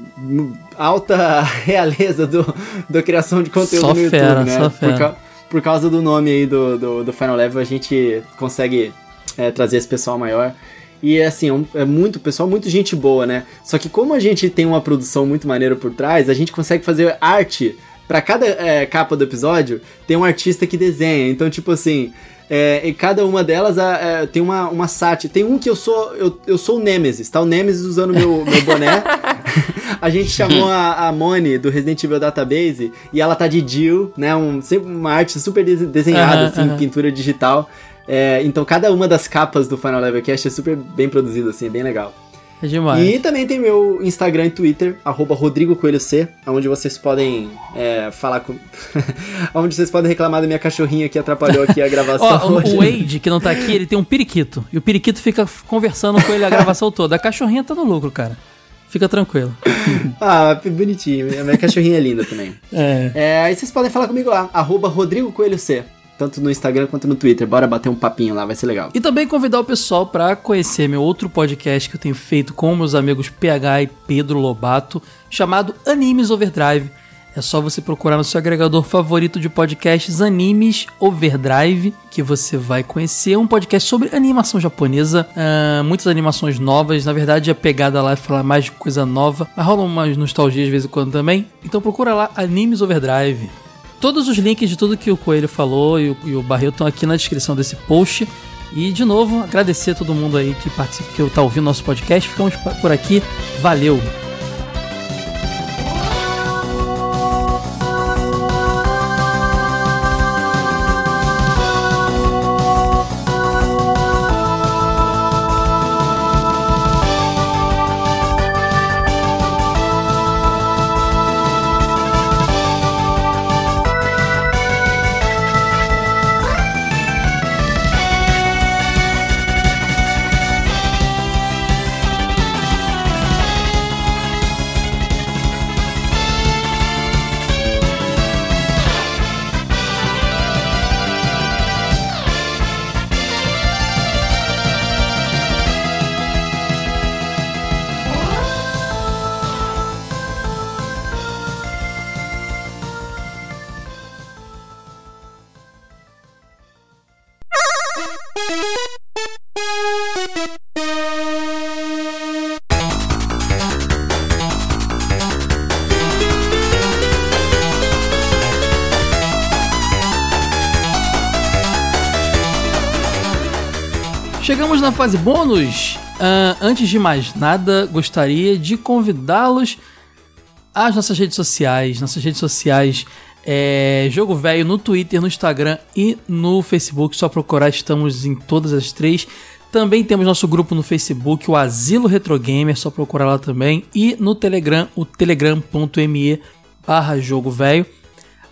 alta realeza do, da criação de conteúdo Só no YouTube, fera, né? só Por, fera. ca- por causa do nome aí do, do, do Final Level, a gente consegue é, trazer esse pessoal maior. E assim, é, um- é muito, pessoal, muito gente boa, né? Só que como a gente tem uma produção muito maneira por trás, a gente consegue fazer arte. Pra cada é, capa do episódio, tem um artista que desenha. Então, tipo assim, é, e cada uma delas é, tem uma, uma sátira. Tem um que eu sou. Eu, eu sou o Nemesis, tá? O Nemesis usando meu, meu boné. a gente chamou a, a Moni do Resident Evil Database e ela tá de Jill, né? Um, sempre uma arte super dese- desenhada, Aham, assim, aham. pintura digital. É, então cada uma das capas do Final Level Cast é super bem produzido, assim, é bem legal. É demais. E também tem meu Instagram e Twitter, arroba Rodrigo Coelho C, onde vocês podem é, falar com. onde vocês podem reclamar da minha cachorrinha que atrapalhou aqui a gravação Ó, o- Wade, que não tá aqui, ele tem um periquito. E o periquito fica conversando com ele a gravação toda. A cachorrinha tá no lucro, cara. Fica tranquilo. Ah, bonitinho. A minha cachorrinha é linda também. É. É, aí vocês podem falar comigo lá, arroba Rodrigo Coelho C. Tanto no Instagram quanto no Twitter. Bora bater um papinho lá, vai ser legal. E também convidar o pessoal para conhecer meu outro podcast que eu tenho feito com meus amigos PH e Pedro Lobato, chamado Animes Overdrive. É só você procurar no seu agregador favorito de podcasts Animes Overdrive, que você vai conhecer um podcast sobre animação japonesa, ah, muitas animações novas. Na verdade, a pegada lá é falar mais de coisa nova, mas rola umas nostalgias de vez em quando também. Então procura lá Animes Overdrive. Todos os links de tudo que o Coelho falou e o, e o Barril estão aqui na descrição desse post. E, de novo, agradecer a todo mundo aí que participa, que tá ouvindo nosso podcast. Ficamos por aqui. Valeu! Na fase bônus. Ah, antes de mais nada, gostaria de convidá-los às nossas redes sociais. Nossas redes sociais é Jogo Velho no Twitter, no Instagram e no Facebook. Só procurar, estamos em todas as três. Também temos nosso grupo no Facebook, o Asilo Retro Gamer, só procurar lá também. E no Telegram, o telegram.me barra Jogo Velho.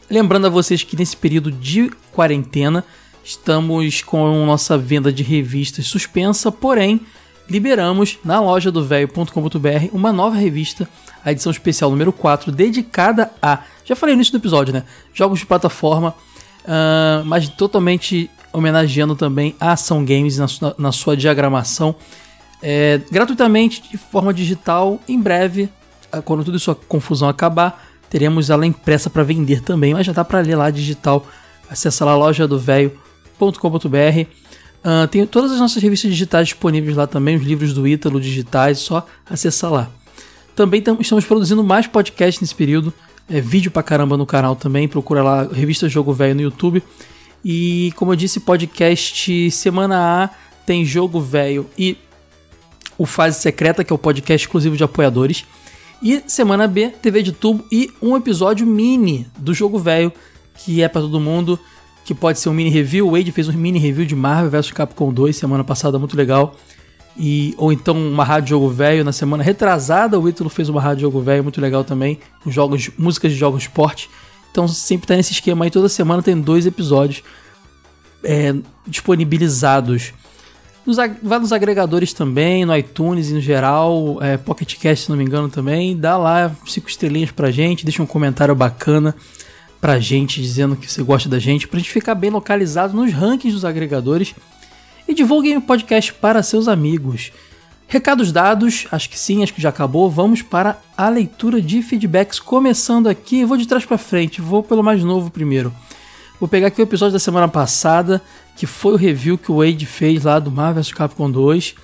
Lembrando a vocês que nesse período de quarentena estamos com nossa venda de revistas suspensa, porém liberamos na loja do velho.com.br uma nova revista, a edição especial número 4, dedicada a, já falei no início do episódio, né? Jogos de plataforma, ah, mas totalmente homenageando também a Ação Games na sua, na sua diagramação, é, gratuitamente, de forma digital, em breve, ah, quando toda sua confusão acabar, teremos ela impressa para vender também, mas já dá para ler lá digital. Acesse lá loja do velho.com.br. Ah, tem todas as nossas revistas digitais disponíveis lá também, os livros do Ítalo digitais, só acessar lá. Também tam- estamos produzindo mais podcasts nesse período, é, vídeo pra caramba no canal também, procura lá Revista Jogo Velho no YouTube. E como eu disse, podcast Semana A tem Jogo Velho e o Fase Secreta, que é o podcast exclusivo de apoiadores. E Semana B, TV de tubo e um episódio mini do Jogo Velho, que é pra todo mundo, que pode ser um mini review. O Wade fez um mini review de Marvel vs Capcom 2 semana passada, muito legal. E, ou então uma rádio jogo velho na semana retrasada, o Ítalo fez uma rádio jogo velho muito legal também, com jogos, músicas de jogos de esporte. Então sempre tá nesse esquema aí, toda semana tem dois episódios é, disponibilizados. Nos, vai nos agregadores também, no iTunes e no geral, é, Pocket Cast, se não me engano também. Dá lá cinco estrelinhas pra gente, deixa um comentário bacana pra gente dizendo que você gosta da gente, pra gente ficar bem localizado nos rankings dos agregadores. E divulguem o podcast para seus amigos. Recados dados, acho que sim, acho que já acabou. Vamos para a leitura de feedbacks. Começando aqui, vou de trás para frente, vou pelo mais novo primeiro. Vou pegar aqui o episódio da semana passada, que foi o review que o Wade fez lá do Marvel vs Capcom 2.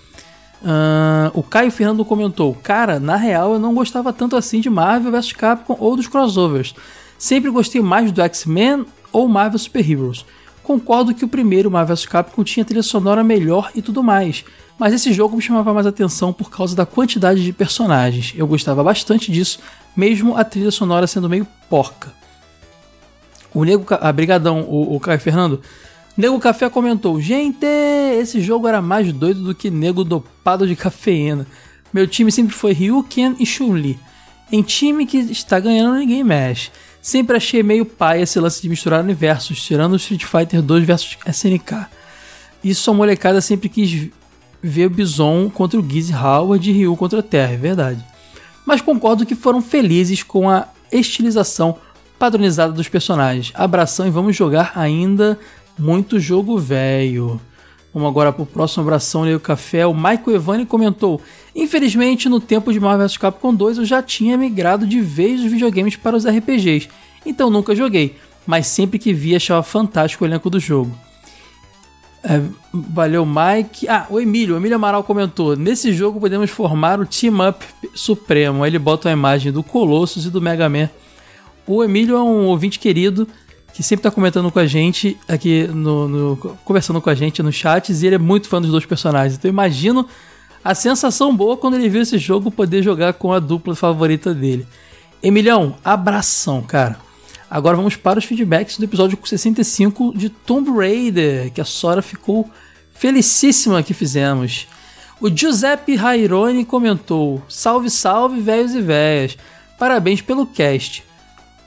Uh, o Caio Fernando comentou: Cara, na real eu não gostava tanto assim de Marvel vs Capcom ou dos crossovers. Sempre gostei mais do X-Men ou Marvel Super Heroes. Concordo que o primeiro Marvel Capcom tinha trilha sonora melhor e tudo mais mas esse jogo me chamava mais atenção por causa da quantidade de personagens. Eu gostava bastante disso, mesmo a trilha sonora sendo meio porca. O Nego. Ah, brigadão, o, o Caio Fernando. Nego Café comentou: Gente, esse jogo era mais doido do que nego dopado de cafeína. Meu time sempre foi Ryu, Ken e Chun-Li. Em time que está ganhando, ninguém mexe. Sempre achei meio pai esse lance de misturar universos, tirando o Street Fighter 2 versus SNK. Isso a molecada sempre quis ver Bison contra o Gizzy Howard e Ryu contra a Terra, é verdade. Mas concordo que foram felizes com a estilização padronizada dos personagens. Abração e vamos jogar ainda muito jogo velho. Vamos agora para o próximo abração Leio Café. O Michael Evani comentou: Infelizmente, no tempo de Marvel vs Capcom 2 eu já tinha migrado de vez os videogames para os RPGs, então nunca joguei, mas sempre que vi achava fantástico o elenco do jogo. É, valeu, Mike. Ah, o Emílio, o Emílio Amaral comentou: Nesse jogo podemos formar o Team Up Supremo. Aí ele bota a imagem do Colossus e do Mega Man. O Emílio é um ouvinte querido que sempre tá comentando com a gente aqui no, no, conversando com a gente nos chats e ele é muito fã dos dois personagens. Então imagino a sensação boa quando ele viu esse jogo poder jogar com a dupla favorita dele. Emilhão, abração, cara. Agora vamos para os feedbacks do episódio 65 de Tomb Raider, que a Sora ficou felicíssima que fizemos. O Giuseppe Raironi comentou: Salve, salve, velhos e velhas. Parabéns pelo cast.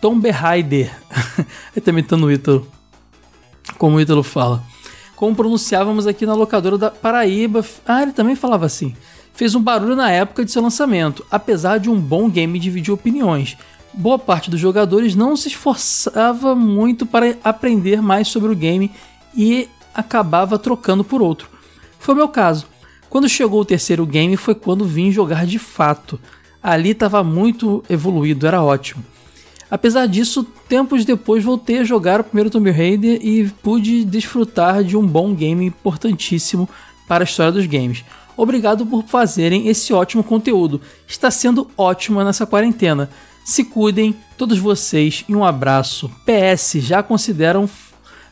Tomb Raider. Ele tá imitando o Ítalo. Como o Ítalo fala. Como pronunciávamos aqui na locadora da Paraíba. Ah, ele também falava assim. Fez um barulho na época de seu lançamento, apesar de um bom game dividir opiniões boa parte dos jogadores não se esforçava muito para aprender mais sobre o game e acabava trocando por outro. Foi meu caso. Quando chegou o terceiro game foi quando vim jogar de fato. Ali estava muito evoluído, era ótimo. Apesar disso, tempos depois voltei a jogar o primeiro Tomb Raider e pude desfrutar de um bom game importantíssimo para a história dos games. Obrigado por fazerem esse ótimo conteúdo. Está sendo ótimo nessa quarentena. Se cuidem, todos vocês, e um abraço. PS, já consideram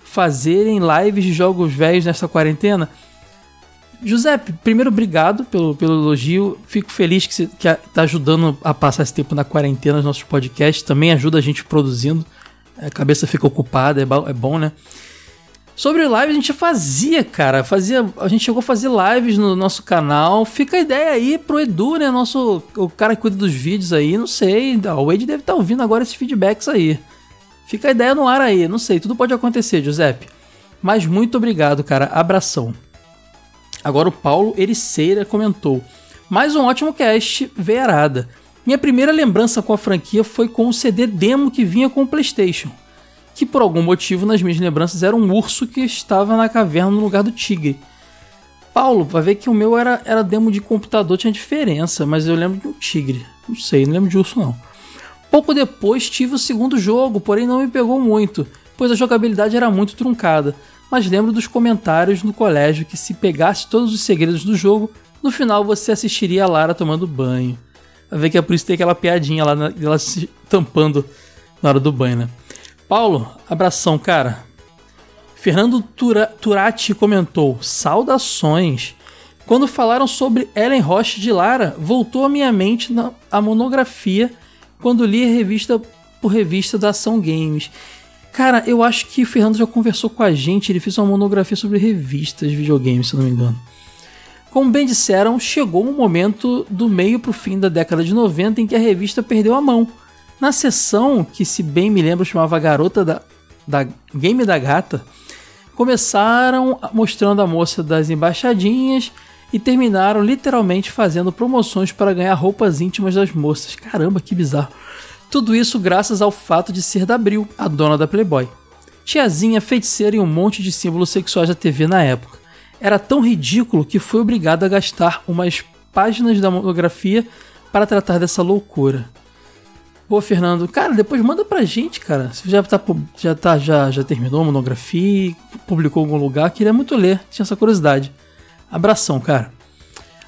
fazerem lives de jogos velhos nesta quarentena? Giuseppe, primeiro obrigado pelo, pelo elogio. Fico feliz que você está ajudando a passar esse tempo na quarentena nos nossos podcasts. Também ajuda a gente produzindo. A cabeça fica ocupada, é, é bom, né? Sobre live a gente fazia, cara. Fazia, a gente chegou a fazer lives no nosso canal. Fica a ideia aí pro Edu, né? Nosso, o cara que cuida dos vídeos aí. Não sei. O Wade deve estar tá ouvindo agora esses feedbacks aí. Fica a ideia no ar aí. Não sei. Tudo pode acontecer, Giuseppe. Mas muito obrigado, cara. Abração. Agora o Paulo Ericeira comentou. Mais um ótimo cast, Verada. Minha primeira lembrança com a franquia foi com o CD demo que vinha com o PlayStation que por algum motivo nas minhas lembranças era um urso que estava na caverna no lugar do tigre. Paulo, vai ver que o meu era, era demo de computador, tinha diferença, mas eu lembro de um tigre. Não sei, não lembro de urso não. Pouco depois tive o segundo jogo, porém não me pegou muito, pois a jogabilidade era muito truncada. Mas lembro dos comentários no colégio que se pegasse todos os segredos do jogo, no final você assistiria a Lara tomando banho. Vai ver que é por isso que tem aquela piadinha lá, ela se tampando na hora do banho, né? Paulo, abração, cara. Fernando Tura, Turati comentou: Saudações. Quando falaram sobre Ellen Roche de Lara, voltou à minha mente na, a monografia quando li a revista por revista da Ação Games. Cara, eu acho que o Fernando já conversou com a gente, ele fez uma monografia sobre revistas de videogames, se não me engano. Como bem disseram, chegou um momento do meio para o fim da década de 90 em que a revista perdeu a mão na sessão que, se bem me lembro, chamava Garota da, da Game da Gata, Começaram mostrando a moça das embaixadinhas e terminaram literalmente fazendo promoções para ganhar roupas íntimas das moças. Caramba, que bizarro. Tudo isso graças ao fato de ser da Abril, a dona da Playboy. Tiazinha, feiticeira e um monte de símbolos sexuais da TV na época. Era tão ridículo que foi obrigado a gastar umas páginas da monografia para tratar dessa loucura. Pô, Fernando, cara, depois manda pra gente, cara. Você já tá, já tá, já, já terminou a monografia, publicou em algum lugar, queria muito ler, tinha essa curiosidade. Abração, cara.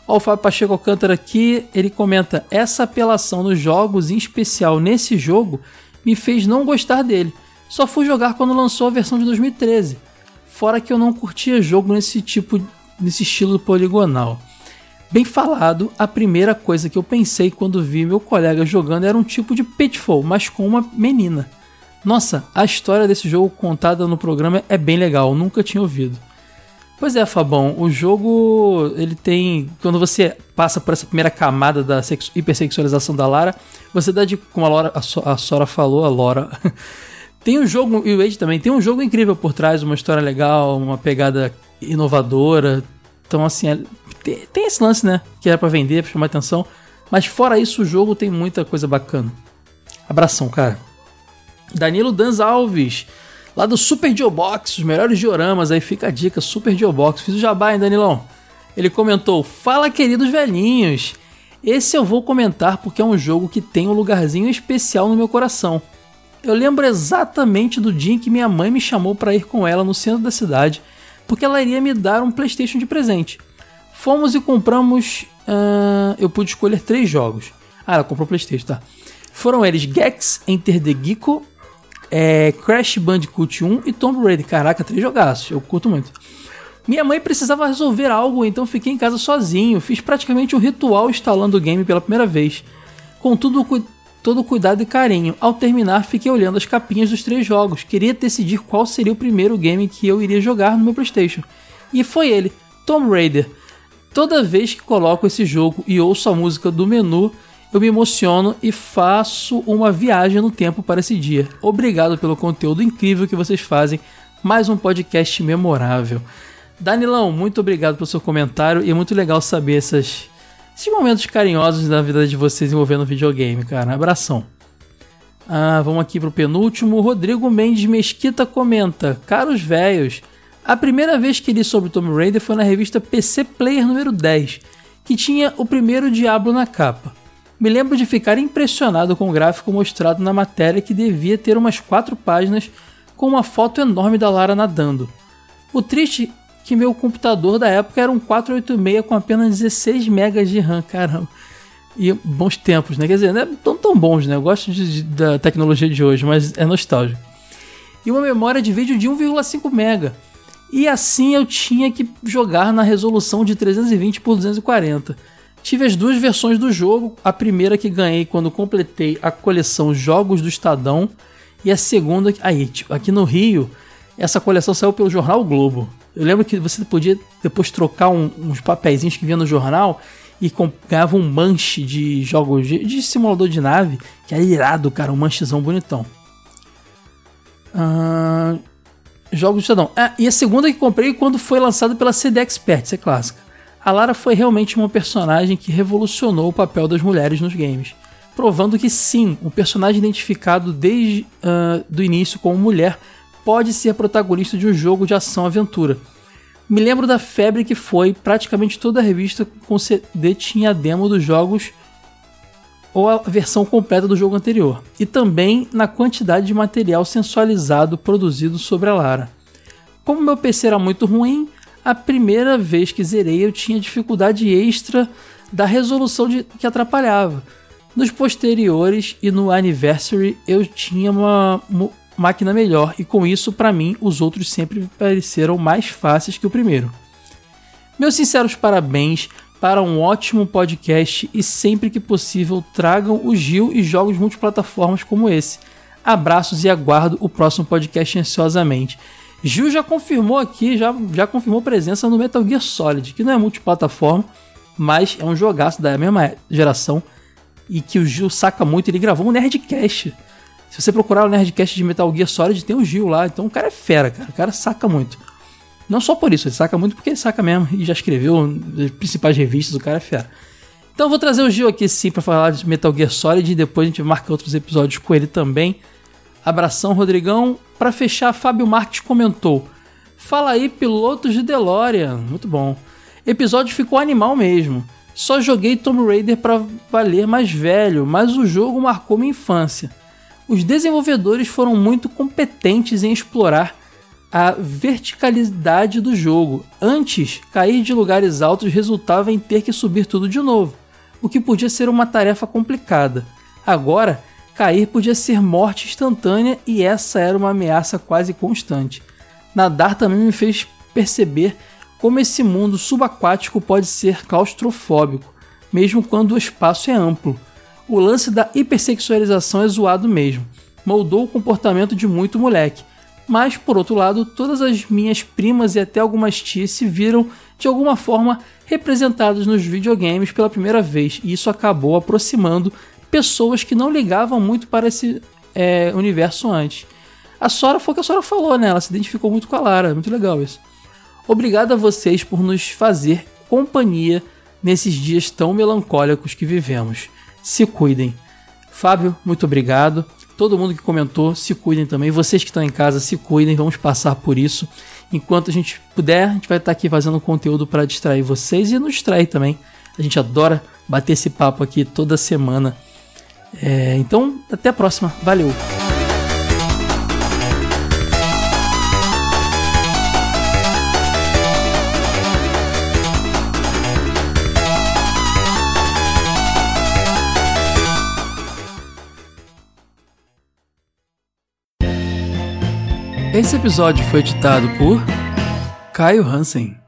Ó, o Fábio Pacheco Alcântara aqui, ele comenta: essa apelação nos jogos, em especial nesse jogo, me fez não gostar dele. Só fui jogar quando lançou a versão de 2013. Fora que eu não curtia jogo nesse tipo, nesse estilo poligonal. Bem falado, a primeira coisa que eu pensei quando vi meu colega jogando era um tipo de Pitfall, mas com uma menina. Nossa, a história desse jogo contada no programa é bem legal, nunca tinha ouvido. Pois é, Fabão, o jogo ele tem. Quando você passa por essa primeira camada da hipersexualização da Lara, você dá de. Como a, Laura, a, so, a Sora falou, a Laura. tem um jogo, e o Wade também, tem um jogo incrível por trás, uma história legal, uma pegada inovadora. Então, assim, é, tem, tem, esse lance, né? Que era para vender, pra chamar atenção. Mas fora isso, o jogo tem muita coisa bacana. Abração, cara. Danilo Danz Alves. Lá do Super Geobox, os melhores dioramas, aí fica a dica, Super Geobox. Fiz o jabá, hein, Danilão? Ele comentou: Fala, queridos velhinhos. Esse eu vou comentar porque é um jogo que tem um lugarzinho especial no meu coração. Eu lembro exatamente do dia em que minha mãe me chamou para ir com ela no centro da cidade, porque ela iria me dar um PlayStation de presente. Fomos e compramos. Uh, eu pude escolher três jogos. Ah, ela comprou o PlayStation, tá? Foram eles Gex Enter the Gecko, é, Crash Bandicoot 1 e Tomb Raider. Caraca, três jogaços, eu curto muito. Minha mãe precisava resolver algo, então fiquei em casa sozinho. Fiz praticamente um ritual instalando o game pela primeira vez. Com tudo, todo cuidado e carinho. Ao terminar, fiquei olhando as capinhas dos três jogos. Queria decidir qual seria o primeiro game que eu iria jogar no meu PlayStation. E foi ele, Tomb Raider. Toda vez que coloco esse jogo e ouço a música do menu, eu me emociono e faço uma viagem no tempo para esse dia. Obrigado pelo conteúdo incrível que vocês fazem. Mais um podcast memorável. Danilão, muito obrigado pelo seu comentário e é muito legal saber essas, esses momentos carinhosos da vida de vocês envolvendo videogame, cara. Abração. Ah, vamos aqui pro penúltimo. Rodrigo Mendes Mesquita comenta: Caros velhos, a primeira vez que li sobre Tomb Raider foi na revista PC Player número 10, que tinha o primeiro Diablo na capa. Me lembro de ficar impressionado com o gráfico mostrado na matéria que devia ter umas quatro páginas com uma foto enorme da Lara nadando. O triste é que meu computador da época era um 486 com apenas 16 MB de RAM, caramba. E bons tempos, né? Quer dizer, não é tão, tão bons, né? Eu gosto de, de, da tecnologia de hoje, mas é nostálgico. E uma memória de vídeo de 1,5 MB. E assim eu tinha que jogar na resolução de 320 por 240. Tive as duas versões do jogo, a primeira que ganhei quando completei a coleção Jogos do Estadão e a segunda, aí, tipo, aqui no Rio, essa coleção saiu pelo jornal Globo. Eu lembro que você podia depois trocar um, uns papeizinhos que vinha no jornal e ganhava um manche de jogos de, de, simulador de nave, que era irado, cara, um manchezão bonitão. Jogos do Estadão. Ah, e a segunda que comprei quando foi lançada pela CD Expert, é clássica a Lara foi realmente uma personagem que revolucionou o papel das mulheres nos games, provando que sim, um personagem identificado desde uh, do início como mulher pode ser protagonista de um jogo de ação-aventura. Me lembro da febre que foi, praticamente toda a revista com CD tinha a demo dos jogos ou a versão completa do jogo anterior, e também na quantidade de material sensualizado produzido sobre a Lara. Como meu PC era muito ruim, a primeira vez que zerei eu tinha dificuldade extra da resolução de, que atrapalhava. Nos posteriores e no Anniversary eu tinha uma, uma máquina melhor e com isso, para mim, os outros sempre pareceram mais fáceis que o primeiro. Meus sinceros parabéns para um ótimo podcast e sempre que possível tragam o Gil e jogos multiplataformas como esse. Abraços e aguardo o próximo podcast ansiosamente. Gil já confirmou aqui, já, já confirmou presença no Metal Gear Solid, que não é multiplataforma, mas é um jogaço da mesma geração e que o Gil saca muito. Ele gravou um Nerdcast. Se você procurar o Nerdcast de Metal Gear Solid, tem o Gil lá. Então o cara é fera, cara. O cara saca muito. Não só por isso, ele saca muito porque ele saca mesmo e já escreveu as principais revistas, o cara é fera. Então eu vou trazer o Gil aqui sim para falar de Metal Gear Solid e depois a gente marca outros episódios com ele também. Abração, Rodrigão. Para fechar, Fábio Marques comentou: Fala aí, pilotos de DeLorean. Muito bom. Episódio ficou animal mesmo. Só joguei Tomb Raider para valer mais velho, mas o jogo marcou minha infância. Os desenvolvedores foram muito competentes em explorar a verticalidade do jogo. Antes, cair de lugares altos resultava em ter que subir tudo de novo, o que podia ser uma tarefa complicada. Agora, cair podia ser morte instantânea e essa era uma ameaça quase constante. Nadar também me fez perceber como esse mundo subaquático pode ser claustrofóbico, mesmo quando o espaço é amplo. O lance da hipersexualização é zoado mesmo, moldou o comportamento de muito moleque. Mas, por outro lado, todas as minhas primas e até algumas tias se viram de alguma forma representadas nos videogames pela primeira vez, e isso acabou aproximando pessoas que não ligavam muito para esse é, universo antes. A Sora foi o que a Sora falou, né? Ela se identificou muito com a Lara. Muito legal isso. Obrigado a vocês por nos fazer companhia nesses dias tão melancólicos que vivemos. Se cuidem. Fábio, muito obrigado. Todo mundo que comentou, se cuidem também. Vocês que estão em casa, se cuidem. Vamos passar por isso. Enquanto a gente puder, a gente vai estar aqui fazendo conteúdo para distrair vocês e nos distrair também. A gente adora bater esse papo aqui toda semana. É, então, até a próxima. Valeu! Esse episódio foi editado por Caio Hansen.